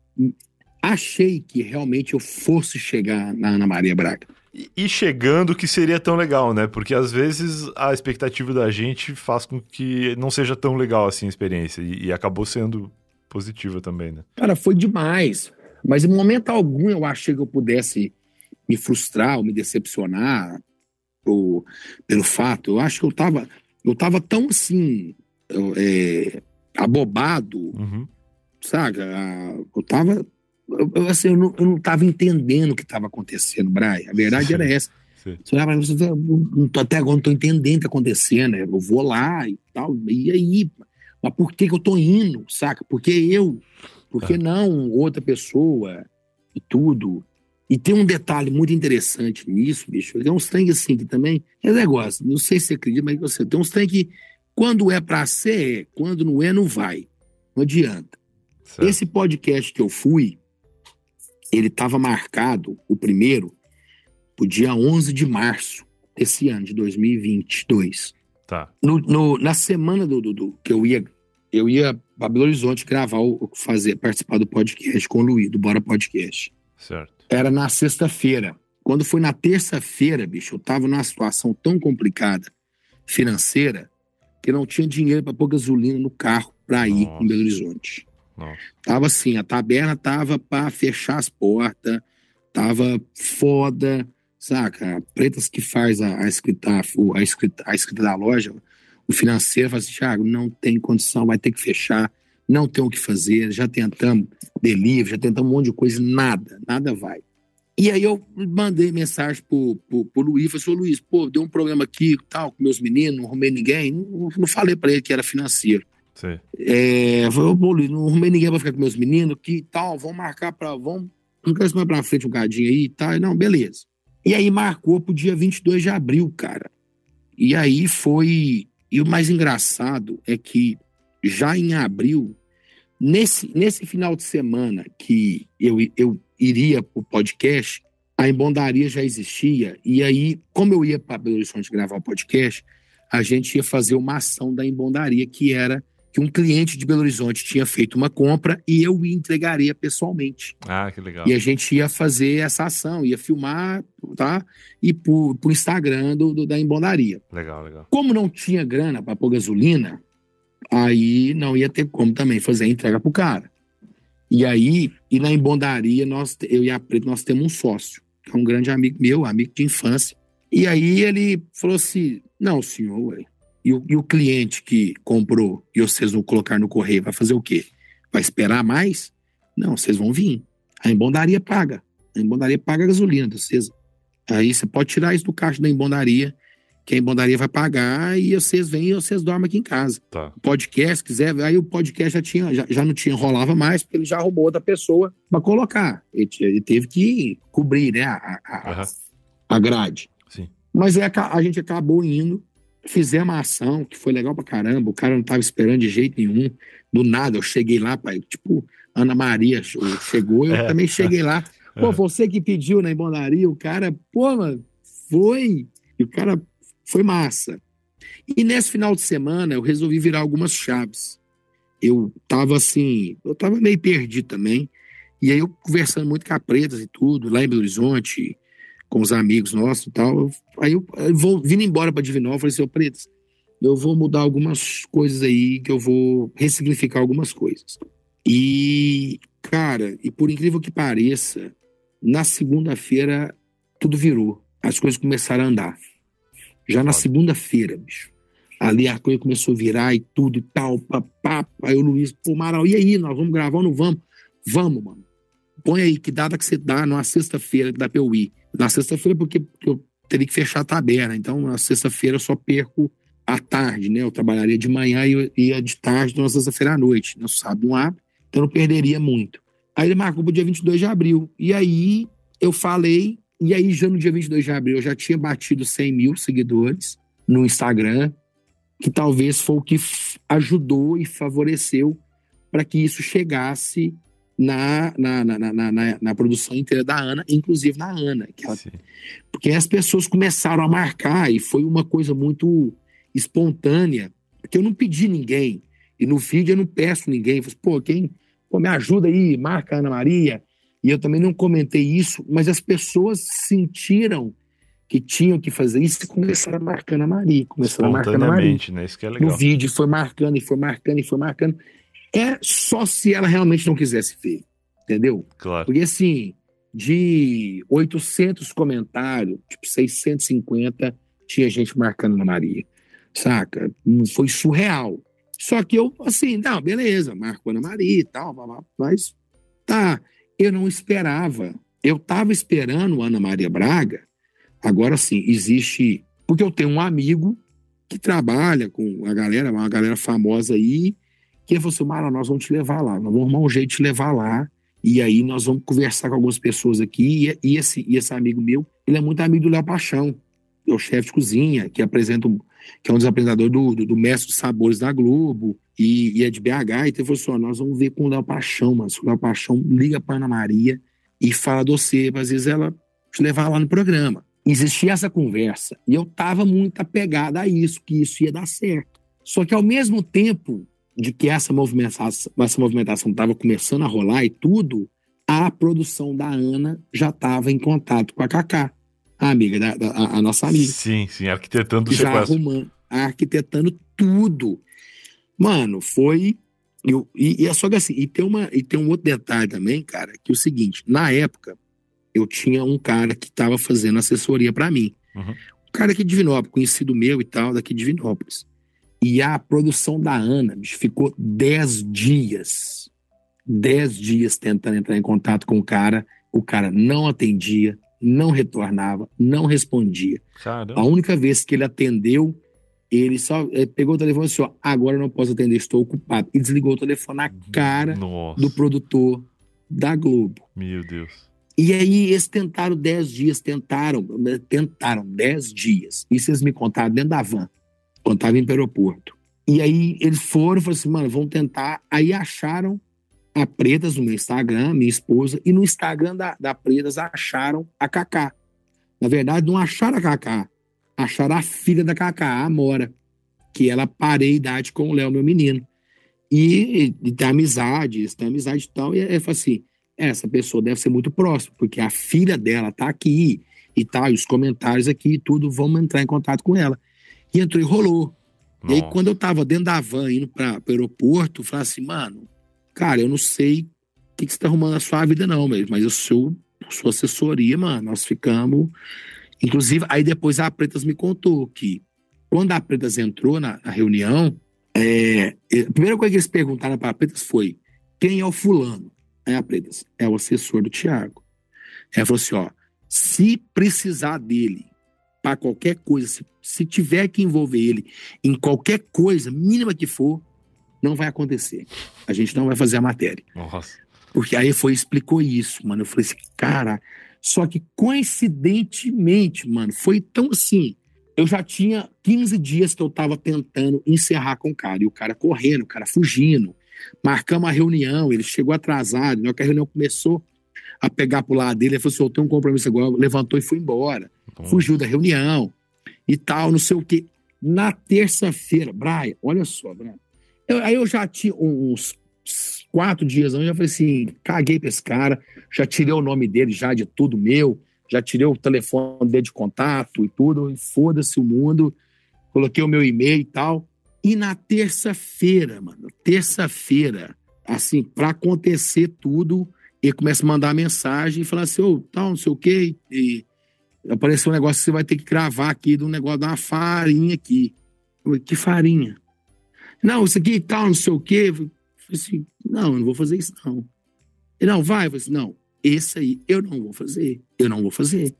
achei que realmente eu fosse chegar na Ana Maria Braga. E- chegando que seria tão legal, né? Porque às vezes a expectativa da gente faz com que não seja tão legal assim a experiência. E, e acabou sendo positiva também, né? Cara, foi demais. Mas em momento algum eu achei que eu pudesse me frustrar ou me decepcionar ou, pelo fato. Eu acho que eu tava, eu tava tão assim, eu, é, abobado, Uhum. Ah, Eu tava. Eu, assim, eu, não, eu não tava entendendo o que estava acontecendo, Brian. A verdade era essa. Sim. Você olhava pra mim, você fala, "Eu não tô- até agora não tô entendendo o que tá acontecendo. Eu vou lá e tal. E aí? Mas por que, que eu tô indo, saca? Por que eu? Por que É. não outra pessoa? E tudo. E tem um detalhe muito interessante nisso, bicho. Tem uns trem assim que também. É negócio, não sei se você acredita, mas você tem uns trem que, quando é pra ser, é. Quando não é, não vai. Não adianta. Certo. Esse podcast que eu fui, ele estava marcado, o primeiro, o dia 11 de março desse ano, de 2022. Tá. No, no- na semana do, do- do- que eu ia, eu ia para Belo Horizonte gravar, o- fazer, participar do podcast com o Luiz, do Bora Podcast. Certo. Era na sexta-feira. Quando foi na terça-feira, bicho, eu tava numa situação tão complicada financeira que não tinha dinheiro para pôr gasolina no carro para ir Nossa. em Belo Horizonte. Nossa. Tava assim, a taberna tava para fechar as portas, tava foda, saca? Pretas que faz a, a escrita, a, escrita, a escrita da loja, o financeiro fala assim, Thiago, não tem condição, vai ter que fechar, não tem o que fazer, já tentamos delivery, já tentamos um monte de coisa, nada, nada vai. E aí eu mandei mensagem pro, pro, pro Luiz, falei assim, "Ô, Luiz, pô, deu um problema aqui, tal, com meus meninos, não arrumei ninguém, não, não falei para ele que era financeiro. Sei. É, eu falei, não arrumei ninguém pra ficar com meus meninos aqui e tal, vamos marcar pra, vamos, não quero mais pra frente um cadinho aí e tal, não, beleza. E aí marcou pro dia 22 de abril, cara. E aí foi, e o mais engraçado é que já em abril, nesse, nesse final de semana que eu, eu iria pro podcast, a Embondaria já existia, e aí, como eu ia para Belo Horizonte gravar o podcast, a gente ia fazer uma ação da Embondaria, que era que um cliente de Belo Horizonte tinha feito uma compra e eu entregaria pessoalmente. Ah, que legal. E a gente ia fazer essa ação, ia filmar, tá? E por, por Instagram do, do, da embondaria. Legal, legal. Como não tinha grana para pôr gasolina, aí não ia ter como também fazer a entrega pro cara. E aí, e na embondaria, nós, eu e a Preto, nós temos um sócio, que é um grande amigo meu, amigo de infância. E aí ele falou assim: não, senhor, ué, e o, e o cliente que comprou e vocês vão colocar no correio vai fazer o quê? Vai esperar mais? Não, vocês vão vir. A embondaria paga. A embondaria paga a gasolina de vocês. Aí você pode tirar isso do caixa da embondaria, que a embondaria vai pagar e vocês vêm e vocês dormem aqui em casa. Tá. Podcast, quiser, aí o podcast já, tinha, já, já não tinha, rolava mais, porque ele já roubou outra pessoa para colocar. Ele, ele, teve que cobrir né, a, a, uhum. a grade. Sim. Mas é, a gente acabou indo Fizemos uma ação que foi legal pra caramba, o cara não tava esperando de jeito nenhum. Do nada, eu cheguei lá, pai, tipo, Ana Maria chegou, eu é. também cheguei lá. Pô, é. você que pediu na embondaria, o cara, pô, mano, foi. E o cara foi massa. E nesse final de semana eu resolvi virar algumas chaves. Eu tava assim, eu tava meio perdido também. E aí eu conversando muito com a Pretas e tudo, lá em Belo Horizonte, com os amigos nossos e tal. Aí eu, eu vou vindo embora para Divinópolis, falei assim, ô Pretas, eu vou mudar algumas coisas aí, que eu vou ressignificar algumas coisas. E, cara, e por incrível que pareça, na segunda-feira tudo virou. As coisas começaram a andar. Já na segunda-feira, bicho. Ali a coisa começou a virar e tudo e tal, papá. Aí o Luiz, pô, Maral, e aí, nós vamos gravar ou não vamos? Vamos, mano. Põe aí que data que você dá numa sexta-feira que dá pra eu ir. Na sexta-feira, porque eu teria que fechar a taberna. Então, na sexta-feira eu só perco à tarde, né? Eu trabalharia de manhã e ia de tarde, então na sexta-feira à noite. No sábado não abre, então eu não perderia muito. Aí ele marcou o dia 22 de abril. E aí eu falei, e aí já no dia 22 de abril eu já tinha batido 100 mil seguidores no Instagram, que talvez foi o que ajudou e favoreceu para que isso chegasse na, na, na, na, na, produção inteira da Ana, inclusive na Ana. Ela, porque as pessoas começaram a marcar e foi uma coisa muito espontânea, porque eu não pedi ninguém. E no vídeo eu não peço ninguém. Eu falei, pô, quem pô, me ajuda aí, marca a Ana Maria. E eu também não comentei isso, mas as pessoas sentiram que tinham que fazer isso e começaram a marcar a Maria. Começaram a marcar a Maria. Né? Isso que é legal. No vídeo foi marcando e foi marcando e foi marcando. É só se ela realmente não quisesse ver, entendeu? Claro. Porque assim, de 800 comentários, tipo 650, tinha gente marcando na Maria, saca? Foi surreal. Só que eu, assim, não, beleza, marcou na Maria e tal, mas tá, eu não esperava. Eu tava esperando Ana Maria Braga. Agora sim, existe. Porque eu tenho um amigo que trabalha com a galera, uma galera famosa aí, que ele falou assim: Mara, nós vamos te levar lá, nós vamos arrumar um jeito de te levar lá. E aí nós vamos conversar com algumas pessoas aqui. E, esse, e esse amigo meu, ele é muito amigo do Léo Paixão, é o chefe de cozinha, que apresenta, que é um dos apresentadores do, do, do Mestre dos Sabores da Globo, e, e é de BH. E ele falou assim: nós vamos ver com o Léo Paixão, mas o Léo Paixão liga para Ana Maria e fala de você, às vezes ela te levar lá no programa. Existia essa conversa. E eu estava muito apegada a isso, que isso ia dar certo. Só que ao mesmo tempo, de que essa movimentação essa movimentação estava começando a rolar e tudo, a produção da Ana já estava em contato com a Cacá, a amiga da, da a, a, nossa amiga. Sim, sim, arquitetando o já arrumando, arquitetando tudo. Mano, foi eu, e, e é só que assim, e tem, uma, e tem um outro detalhe também, cara, que é o seguinte: na época, eu tinha um cara que estava fazendo assessoria para mim. Uhum. Um cara aqui de Divinópolis, conhecido meu e tal, daqui de Divinópolis. E a produção da Ana bicho, ficou 10 dias. 10 dias tentando entrar em contato com o cara. O cara não atendia, não retornava, não respondia. Caramba. A única vez que ele atendeu, ele só ele pegou o telefone e disse: ó, agora não posso atender, estou ocupado. E desligou o telefone na cara Nossa. do produtor da Globo. Meu Deus. E aí eles tentaram 10 dias, tentaram, tentaram 10 dias. Isso eles me contaram dentro da van quando estava o aeroporto. E aí eles foram e falaram assim, mano, vamos tentar. Aí acharam a Pretas no meu Instagram, minha esposa, e no Instagram da, da Pretas acharam a Cacá. Na verdade, não acharam a Cacá, acharam a filha da Cacá, a Amora, que ela parei idade com o Léo, meu menino. e, e tem amizade, tem amizade e tal. E ele falou assim: essa pessoa deve ser muito próxima, porque a filha dela tá aqui e tal, e os comentários aqui e tudo, vamos entrar em contato com ela. E entrou e rolou. Nossa. E aí, quando eu tava dentro da van indo para o aeroporto, eu falei assim, mano, cara, eu não sei o que, que você tá arrumando na sua vida, não, mesmo, mas eu sou sua assessoria, mano. Nós ficamos. Inclusive, aí depois a Pretas me contou que quando a Pretas entrou na, na reunião, é, a primeira coisa que eles perguntaram para a Pretas foi: quem é o fulano? Aí a Pretas, é o assessor do Tiago. Ela falou assim: ó, se precisar dele para qualquer coisa, se, se tiver que envolver ele em qualquer coisa, mínima que for, não vai acontecer. A gente não vai fazer a matéria. Nossa. Porque aí foi explicou isso, mano. Eu falei assim, cara. Só que coincidentemente, mano, foi tão assim. Eu já tinha 15 dias que eu tava tentando encerrar com o cara. E o cara correndo, o cara fugindo. Marcamos a reunião, ele chegou atrasado. Na hora que a reunião começou a pegar pro lado dele, ele falou assim: eu tenho um compromisso agora. Levantou e foi embora. Bom. Fugiu da reunião e tal, não sei o quê. Na terça-feira, Brian, olha só, Brian. Eu, aí eu já tinha uns quatro dias antes, eu já falei assim: caguei pra esse cara, já tirei o nome dele já de tudo meu, já tirei o telefone dele de contato e tudo, e foda-se o mundo, coloquei o meu e-mail e tal. E na terça-feira, mano, terça-feira, assim, para acontecer tudo, ele começa a mandar mensagem e falar assim: ô, oh, tal, não sei o quê, e apareceu um negócio que você vai ter que gravar aqui de um negócio de uma farinha aqui. Falei, que farinha? Não, isso aqui e tal, não sei o quê. Eu falei assim, não, eu não vou fazer isso, não. Ele, não, vai. Eu falei assim, não, esse aí eu não vou fazer. Eu não vou fazer.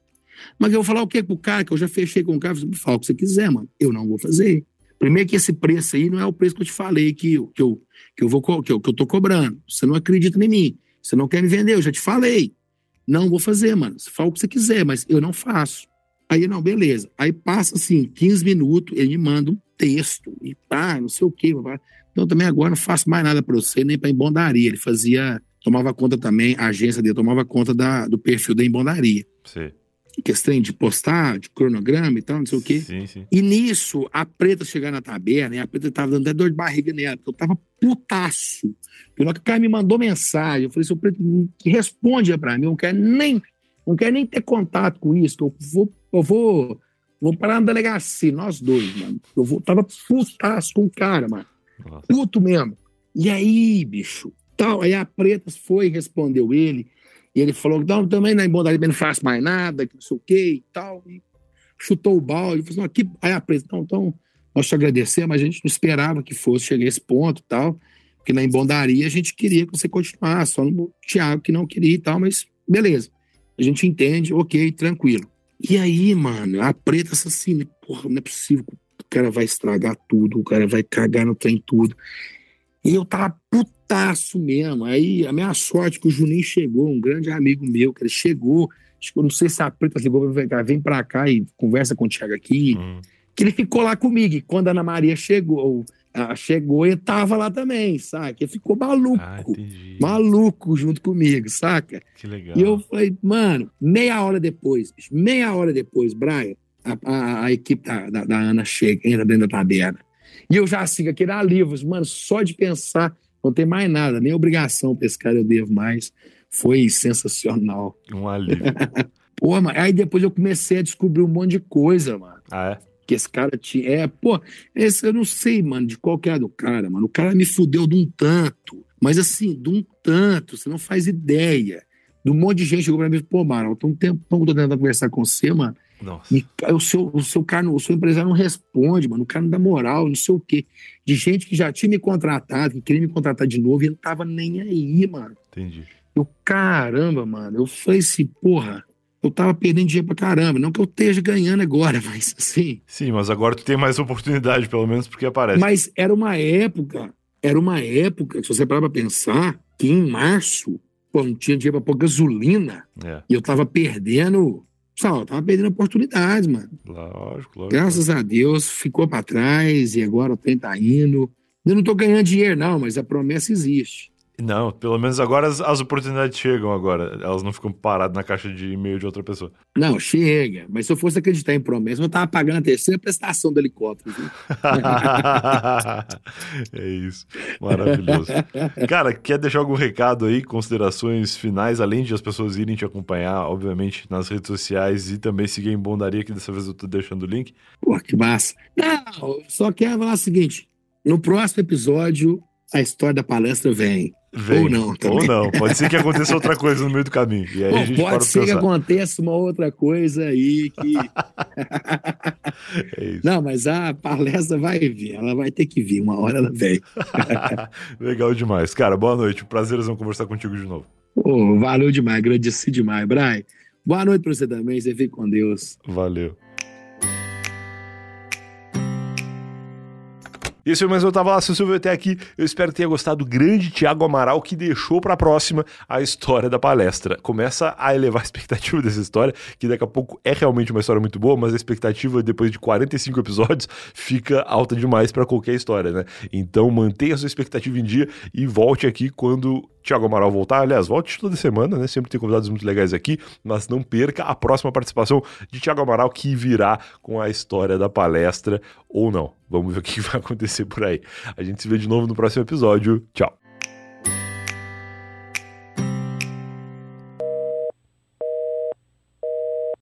Mas eu vou falar o quê pro cara, que eu já fechei com o cara, você fala o que você quiser, mano. Eu não vou fazer. Primeiro que esse preço aí não é o preço que eu te falei que, que, eu, que, eu, vou, que, eu, que eu tô cobrando. Você não acredita em mim. Você não quer me vender, eu já te falei. Não vou fazer, mano. Você fala o que você quiser, mas eu não faço. Aí, não, beleza. Aí passa assim, 15 minutos, ele me manda um texto, e pá, não sei o quê. Então também agora não faço mais nada para você, nem para embondaria. Ele fazia, tomava conta também, a agência dele tomava conta da, do perfil da embondaria. Sim. Questão de postar, de cronograma e tal, não sei o quê. Sim, sim. E nisso, a preta chegar na taberna, e a preta tava dando até dor de barriga nela, porque eu tava putaço. Porque o cara me mandou mensagem, eu falei o preto que responde para mim, eu não quero nem, não quero nem ter contato com isso, eu vou, eu vou, vou parar na delegacia, nós dois, mano. Eu vou, tava putaço com o cara, mano. Nossa. Puto mesmo. E aí, bicho, tal. Aí a Pretas foi, respondeu ele. E ele falou: não, também na Embondaria não faço mais nada, que não sei o quê e tal. E chutou o balde. Ele falou: aqui. Aí a Pretas, não, então, nós te agradecemos, mas a gente não esperava que fosse chegar a esse ponto e tal. Porque na Embondaria a gente queria que você continuasse, só no Thiago que não queria e tal, mas beleza. A gente entende, ok, tranquilo. E aí, mano, a preta assim, porra, não é possível o cara vai estragar tudo, o cara vai cagar no trem tudo. E eu tava putaço mesmo. Aí a minha sorte que o Juninho chegou, um grande amigo meu, que ele chegou. Eu não sei se a Preta ligou pra vem pra cá e conversa com o Thiago aqui. Uhum. Que ele ficou lá comigo. E quando a Ana Maria chegou, chegou e tava lá também, saca? Ele ficou maluco. Ah, maluco junto comigo, saca? Que legal. E eu falei, mano, meia hora depois, meia hora depois, Brian, a, a, a equipe da, da, da, Ana chega, entra dentro da taberna. E eu já sigo aquele alívio, mano, só de pensar, não tem mais nada, nem obrigação pescar eu devo mais. Foi sensacional. Um alívio. Pô, mano, aí depois eu comecei a descobrir um monte de coisa, mano. Ah, é? Que esse cara tinha. É, pô, esse eu não sei, mano, de qual que é do cara, mano. O cara me fudeu de um tanto. Mas assim, de um tanto, você não faz ideia. De um monte de gente chegou pra mim e pô, mano, tô um tempão que eu tô tentando conversar com você, mano. Nossa. E o seu, o seu cara, o seu empresário não responde, mano. O cara não dá moral, não sei o quê. De gente que já tinha me contratado, que queria me contratar de novo e não tava nem aí, mano. Entendi. Eu, caramba, mano. Eu falei assim, porra, eu tava perdendo dinheiro pra caramba. Não que eu esteja ganhando agora, mas assim. Sim, mas agora tu tem mais oportunidade, pelo menos, porque aparece. Mas era uma época, era uma época, se você parar pra pensar, que em março, pô, não tinha dinheiro pra pôr gasolina. É. E eu tava perdendo Pessoal, tava perdendo oportunidades, mano. Lógico, lógico. Graças a Deus, ficou para trás e agora o trem tá indo. Eu não tô ganhando dinheiro, não, mas a promessa existe. Não, pelo menos agora as, as, oportunidades chegam agora. Elas não ficam paradas na caixa de e-mail de outra pessoa. Não, chega. Mas se eu fosse acreditar em promessa, eu tava pagando a terceira prestação do helicóptero. é isso. Maravilhoso. Cara, quer deixar algum recado aí, considerações finais, além de as pessoas irem te acompanhar, obviamente, nas redes sociais e também seguir em Bondaria, que dessa vez eu tô deixando o link? Pô, que massa. Não, só quero falar o seguinte. No próximo episódio, a história da palestra vem. Vem. Ou não, também. Ou não. Pode ser que aconteça outra coisa no meio do caminho. E aí Bom, a gente pode ser que aconteça uma outra coisa aí que. é não, mas a palestra vai vir, ela vai ter que vir, uma hora ela vem. Legal demais. Cara, boa noite. Prazerzão conversar contigo de novo. Oh, valeu demais, agradeci demais, Brian. Boa noite para você também, você fique com Deus. Valeu. Esse foi mais um Tava Lá, se você até aqui. Eu espero que tenha gostado do grande Tiago Amaral que deixou para a próxima a história da palestra. Começa a elevar a expectativa dessa história, que daqui a pouco é realmente uma história muito boa, mas a expectativa depois de 45 episódios fica alta demais para qualquer história, né? Então mantenha a sua expectativa em dia e volte aqui quando Tiago Amaral voltar. Aliás, volte toda semana, né? Sempre tem convidados muito legais aqui, mas não perca a próxima participação de Tiago Amaral que virá com a história da palestra ou não. Vamos ver o que vai acontecer por aí. A gente se vê de novo no próximo episódio. Tchau.